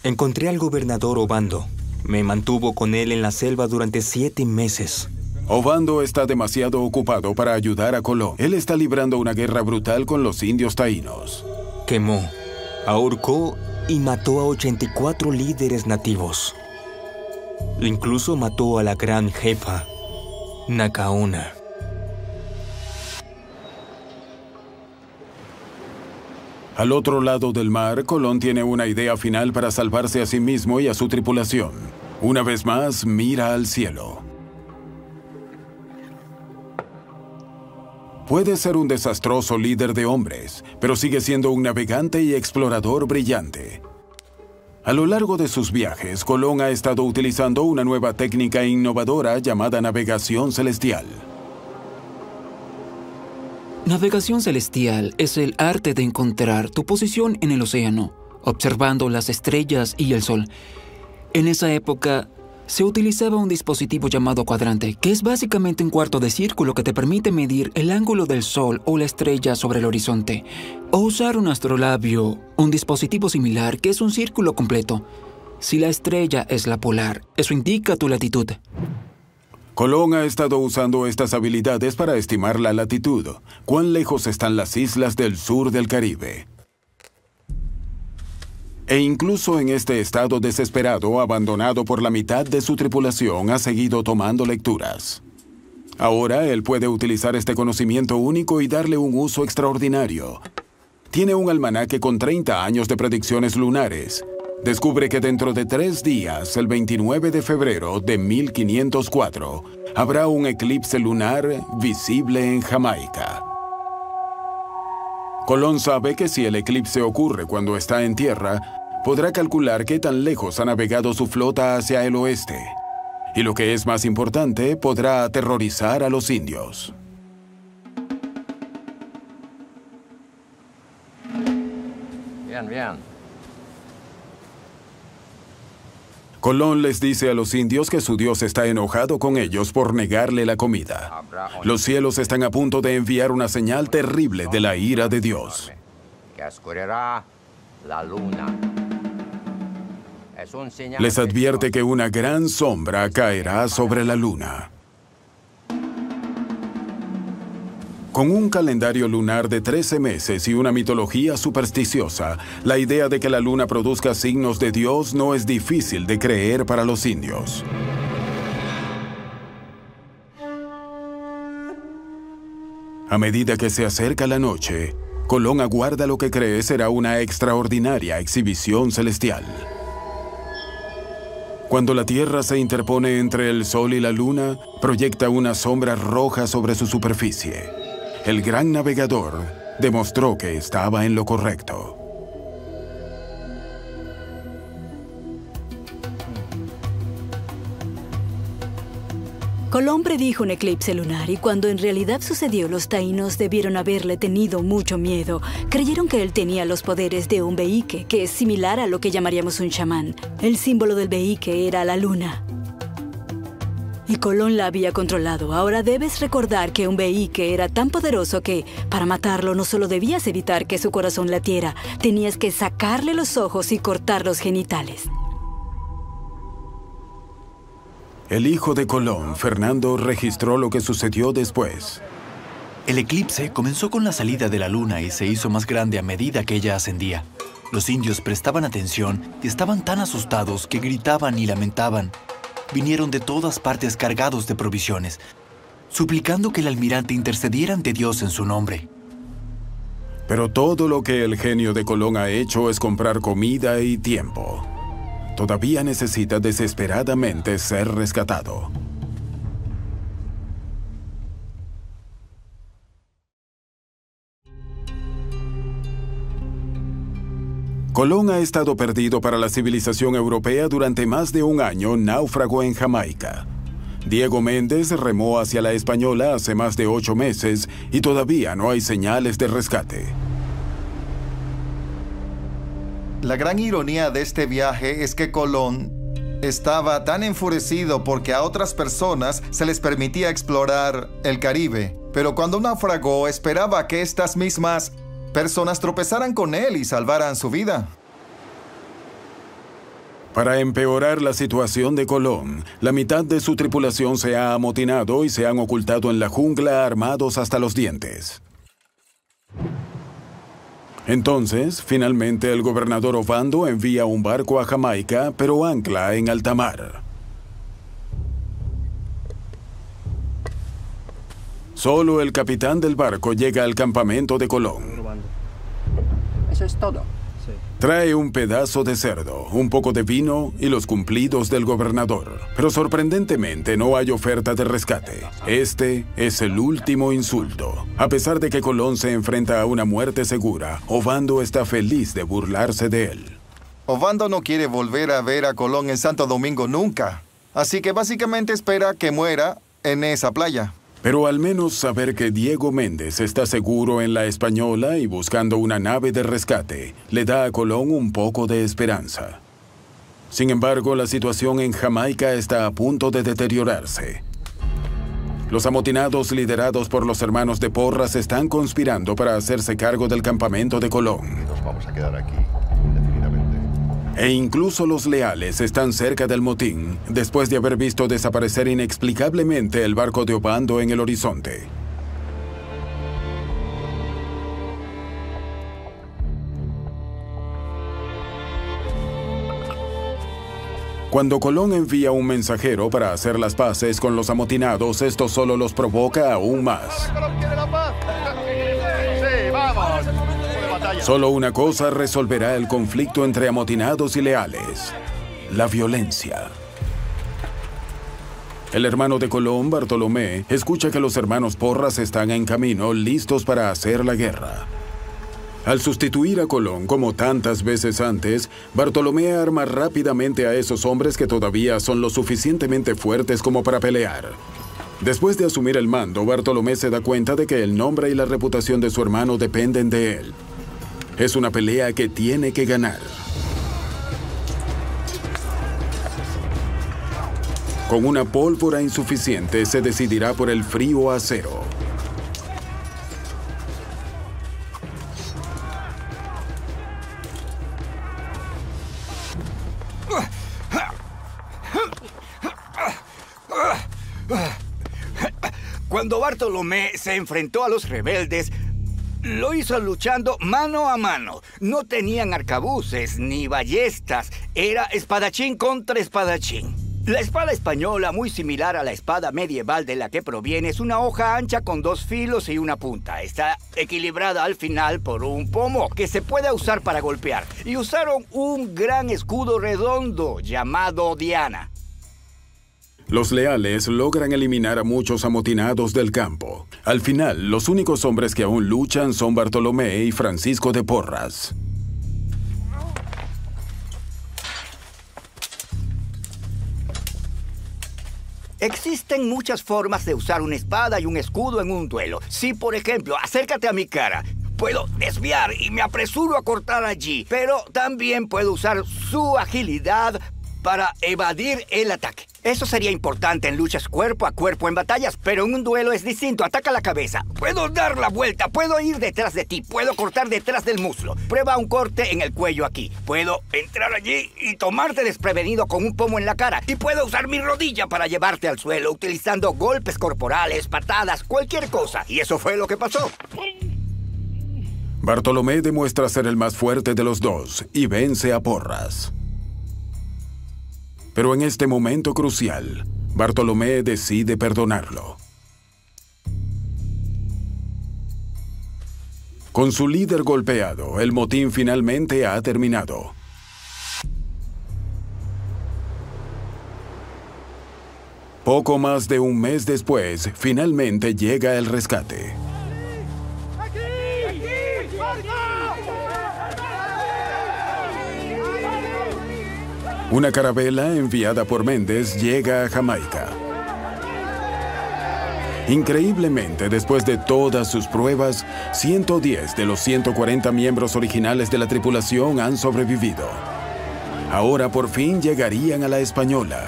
Encontré al gobernador Obando. Me mantuvo con él en la selva durante siete meses. Obando está demasiado ocupado para ayudar a Colón. Él está librando una guerra brutal con los indios taínos. Quemó, ahorcó y mató a 84 líderes nativos. Incluso mató a la gran jefa, Nakaona. Al otro lado del mar, Colón tiene una idea final para salvarse a sí mismo y a su tripulación. Una vez más, mira al cielo. Puede ser un desastroso líder de hombres, pero sigue siendo un navegante y explorador brillante. A lo largo de sus viajes, Colón ha estado utilizando una nueva técnica innovadora llamada navegación celestial. Navegación celestial es el arte de encontrar tu posición en el océano, observando las estrellas y el sol. En esa época se utilizaba un dispositivo llamado cuadrante, que es básicamente un cuarto de círculo que te permite medir el ángulo del sol o la estrella sobre el horizonte, o usar un astrolabio, un dispositivo similar que es un círculo completo. Si la estrella es la polar, eso indica tu latitud. Colón ha estado usando estas habilidades para estimar la latitud, cuán lejos están las islas del sur del Caribe. E incluso en este estado desesperado, abandonado por la mitad de su tripulación, ha seguido tomando lecturas. Ahora él puede utilizar este conocimiento único y darle un uso extraordinario. Tiene un almanaque con 30 años de predicciones lunares, descubre que dentro de tres días, el 29 de febrero de 1504, habrá un eclipse lunar visible en Jamaica. Colón sabe que si el eclipse ocurre cuando está en tierra, podrá calcular qué tan lejos ha navegado su flota hacia el oeste. Y lo que es más importante, podrá aterrorizar a los indios. Bien, bien. Colón les dice a los indios que su Dios está enojado con ellos por negarle la comida. Los cielos están a punto de enviar una señal terrible de la ira de Dios. Les advierte que una gran sombra caerá sobre la luna. Con un calendario lunar de 13 meses y una mitología supersticiosa, la idea de que la luna produzca signos de Dios no es difícil de creer para los indios. A medida que se acerca la noche, Colón aguarda lo que cree será una extraordinaria exhibición celestial. Cuando la Tierra se interpone entre el Sol y la Luna, proyecta una sombra roja sobre su superficie el gran navegador demostró que estaba en lo correcto. Colón predijo un eclipse lunar y cuando en realidad sucedió los taínos debieron haberle tenido mucho miedo. Creyeron que él tenía los poderes de un veíque, que es similar a lo que llamaríamos un chamán. El símbolo del veíque era la luna. Y Colón la había controlado. Ahora debes recordar que un veíque era tan poderoso que, para matarlo, no solo debías evitar que su corazón latiera, tenías que sacarle los ojos y cortar los genitales. El hijo de Colón, Fernando, registró lo que sucedió después. El eclipse comenzó con la salida de la luna y se hizo más grande a medida que ella ascendía. Los indios prestaban atención y estaban tan asustados que gritaban y lamentaban. Vinieron de todas partes cargados de provisiones, suplicando que el almirante intercediera ante Dios en su nombre. Pero todo lo que el genio de Colón ha hecho es comprar comida y tiempo. Todavía necesita desesperadamente ser rescatado. Colón ha estado perdido para la civilización europea durante más de un año náufrago en Jamaica. Diego Méndez remó hacia la Española hace más de ocho meses y todavía no hay señales de rescate. La gran ironía de este viaje es que Colón estaba tan enfurecido porque a otras personas se les permitía explorar el Caribe, pero cuando naufragó esperaba que estas mismas personas tropezaran con él y salvaran su vida. Para empeorar la situación de Colón, la mitad de su tripulación se ha amotinado y se han ocultado en la jungla armados hasta los dientes. Entonces, finalmente el gobernador Ovando envía un barco a Jamaica, pero ancla en alta mar. Solo el capitán del barco llega al campamento de Colón. Eso es todo. Trae un pedazo de cerdo, un poco de vino y los cumplidos del gobernador. Pero sorprendentemente no hay oferta de rescate. Este es el último insulto. A pesar de que Colón se enfrenta a una muerte segura, Ovando está feliz de burlarse de él. Ovando no quiere volver a ver a Colón en Santo Domingo nunca. Así que básicamente espera que muera en esa playa. Pero al menos saber que Diego Méndez está seguro en la Española y buscando una nave de rescate le da a Colón un poco de esperanza. Sin embargo, la situación en Jamaica está a punto de deteriorarse. Los amotinados liderados por los hermanos de Porras están conspirando para hacerse cargo del campamento de Colón. Nos vamos a quedar aquí. E incluso los leales están cerca del motín, después de haber visto desaparecer inexplicablemente el barco de Obando en el horizonte. Cuando Colón envía un mensajero para hacer las paces con los amotinados, esto solo los provoca aún más. Solo una cosa resolverá el conflicto entre amotinados y leales. La violencia. El hermano de Colón, Bartolomé, escucha que los hermanos Porras están en camino, listos para hacer la guerra. Al sustituir a Colón como tantas veces antes, Bartolomé arma rápidamente a esos hombres que todavía son lo suficientemente fuertes como para pelear. Después de asumir el mando, Bartolomé se da cuenta de que el nombre y la reputación de su hermano dependen de él. Es una pelea que tiene que ganar. Con una pólvora insuficiente se decidirá por el frío acero. Cuando Bartolomé se enfrentó a los rebeldes, lo hizo luchando mano a mano. No tenían arcabuces ni ballestas. Era espadachín contra espadachín. La espada española, muy similar a la espada medieval de la que proviene, es una hoja ancha con dos filos y una punta. Está equilibrada al final por un pomo que se puede usar para golpear. Y usaron un gran escudo redondo llamado Diana. Los leales logran eliminar a muchos amotinados del campo. Al final, los únicos hombres que aún luchan son Bartolomé y Francisco de Porras. Existen muchas formas de usar una espada y un escudo en un duelo. Si, por ejemplo, acércate a mi cara, puedo desviar y me apresuro a cortar allí, pero también puedo usar su agilidad para evadir el ataque. Eso sería importante en luchas cuerpo a cuerpo en batallas, pero en un duelo es distinto. Ataca la cabeza. Puedo dar la vuelta, puedo ir detrás de ti, puedo cortar detrás del muslo. Prueba un corte en el cuello aquí. Puedo entrar allí y tomarte desprevenido con un pomo en la cara. Y puedo usar mi rodilla para llevarte al suelo utilizando golpes corporales, patadas, cualquier cosa. Y eso fue lo que pasó. Bartolomé demuestra ser el más fuerte de los dos y vence a Porras. Pero en este momento crucial, Bartolomé decide perdonarlo. Con su líder golpeado, el motín finalmente ha terminado. Poco más de un mes después, finalmente llega el rescate. Una carabela enviada por Méndez llega a Jamaica. Increíblemente, después de todas sus pruebas, 110 de los 140 miembros originales de la tripulación han sobrevivido. Ahora por fin llegarían a la Española.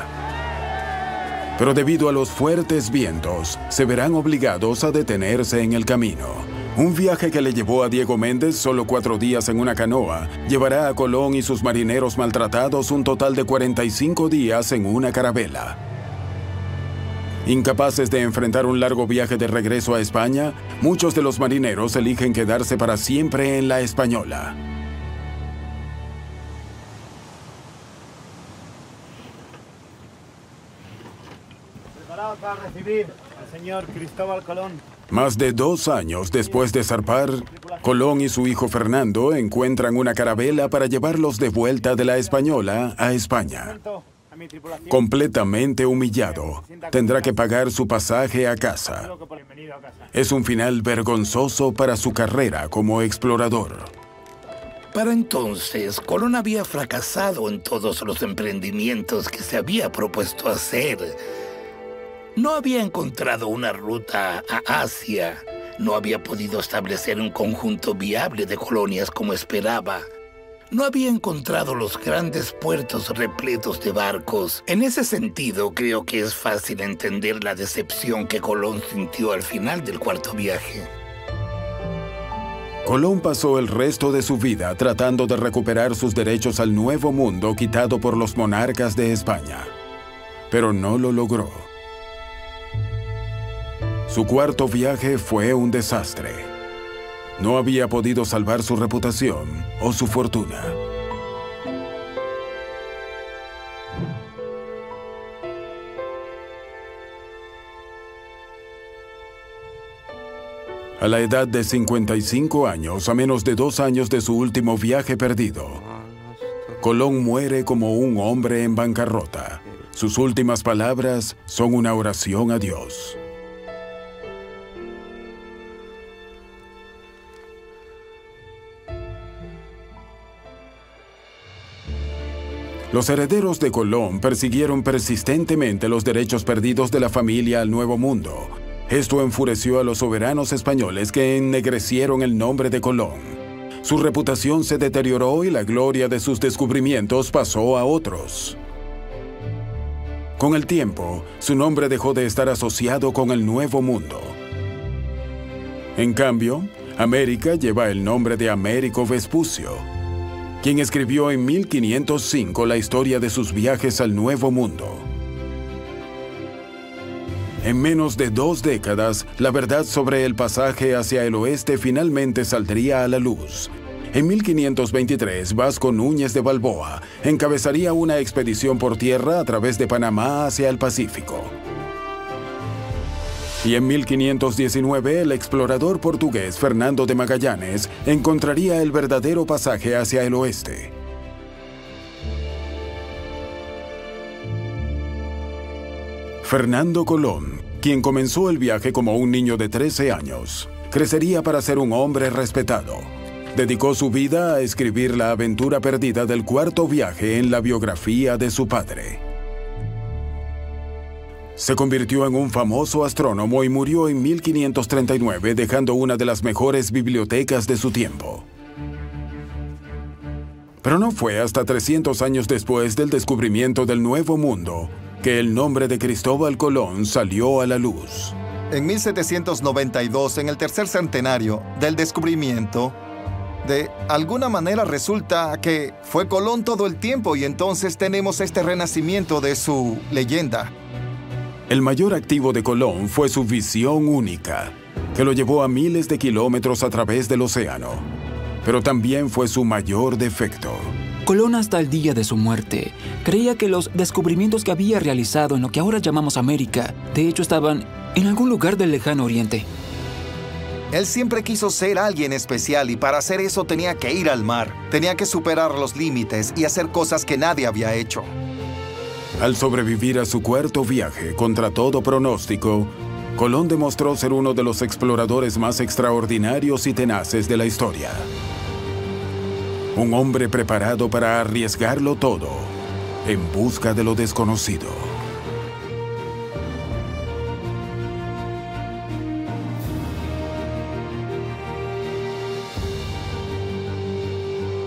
Pero debido a los fuertes vientos, se verán obligados a detenerse en el camino. Un viaje que le llevó a Diego Méndez solo cuatro días en una canoa, llevará a Colón y sus marineros maltratados un total de 45 días en una carabela. Incapaces de enfrentar un largo viaje de regreso a España, muchos de los marineros eligen quedarse para siempre en la Española. Preparados para recibir al señor Cristóbal Colón. Más de dos años después de zarpar, Colón y su hijo Fernando encuentran una carabela para llevarlos de vuelta de la Española a España. Completamente humillado, tendrá que pagar su pasaje a casa. Es un final vergonzoso para su carrera como explorador. Para entonces, Colón había fracasado en todos los emprendimientos que se había propuesto hacer no había encontrado una ruta a Asia. No había podido establecer un conjunto viable de colonias como esperaba. No había encontrado los grandes puertos repletos de barcos. En ese sentido, creo que es fácil entender la decepción que Colón sintió al final del cuarto viaje. Colón pasó el resto de su vida tratando de recuperar sus derechos al nuevo mundo quitado por los monarcas de España. Pero no lo logró. Su cuarto viaje fue un desastre. No había podido salvar su reputación o su fortuna. A la edad de 55 años, a menos de dos años de su último viaje perdido, Colón muere como un hombre en bancarrota. Sus últimas palabras son una oración a Dios. Los herederos de Colón persiguieron persistentemente los derechos perdidos de la familia al Nuevo Mundo. Esto enfureció a los soberanos españoles que ennegrecieron el nombre de Colón. Su reputación se deterioró y la gloria de sus descubrimientos pasó a otros. Con el tiempo, su nombre dejó de estar asociado con el Nuevo Mundo. En cambio, América lleva el nombre de Américo Vespucio, quien escribió en 1505 la historia de sus viajes al Nuevo Mundo. En menos de dos décadas, la verdad sobre el pasaje hacia el oeste finalmente saldría a la luz. En 1523, Vasco Núñez de Balboa encabezaría una expedición por tierra a través de Panamá hacia el Pacífico. Y en 1519 el explorador portugués Fernando de Magallanes encontraría el verdadero pasaje hacia el oeste. Fernando Colón, quien comenzó el viaje como un niño de 13 años, crecería para ser un hombre respetado. Dedicó su vida a escribir la aventura perdida del cuarto viaje en la biografía de su padre. Se convirtió en un famoso astrónomo y murió en 1539 dejando una de las mejores bibliotecas de su tiempo. Pero no fue hasta 300 años después del descubrimiento del Nuevo Mundo que el nombre de Cristóbal Colón salió a la luz. En 1792, en el tercer centenario del descubrimiento, de alguna manera resulta que fue Colón todo el tiempo y entonces tenemos este renacimiento de su leyenda. El mayor activo de Colón fue su visión única, que lo llevó a miles de kilómetros a través del océano. Pero también fue su mayor defecto. Colón hasta el día de su muerte creía que los descubrimientos que había realizado en lo que ahora llamamos América, de hecho estaban en algún lugar del lejano oriente. Él siempre quiso ser alguien especial y para hacer eso tenía que ir al mar, tenía que superar los límites y hacer cosas que nadie había hecho. Al sobrevivir a su cuarto viaje contra todo pronóstico, Colón demostró ser uno de los exploradores más extraordinarios y tenaces de la historia. Un hombre preparado para arriesgarlo todo en busca de lo desconocido.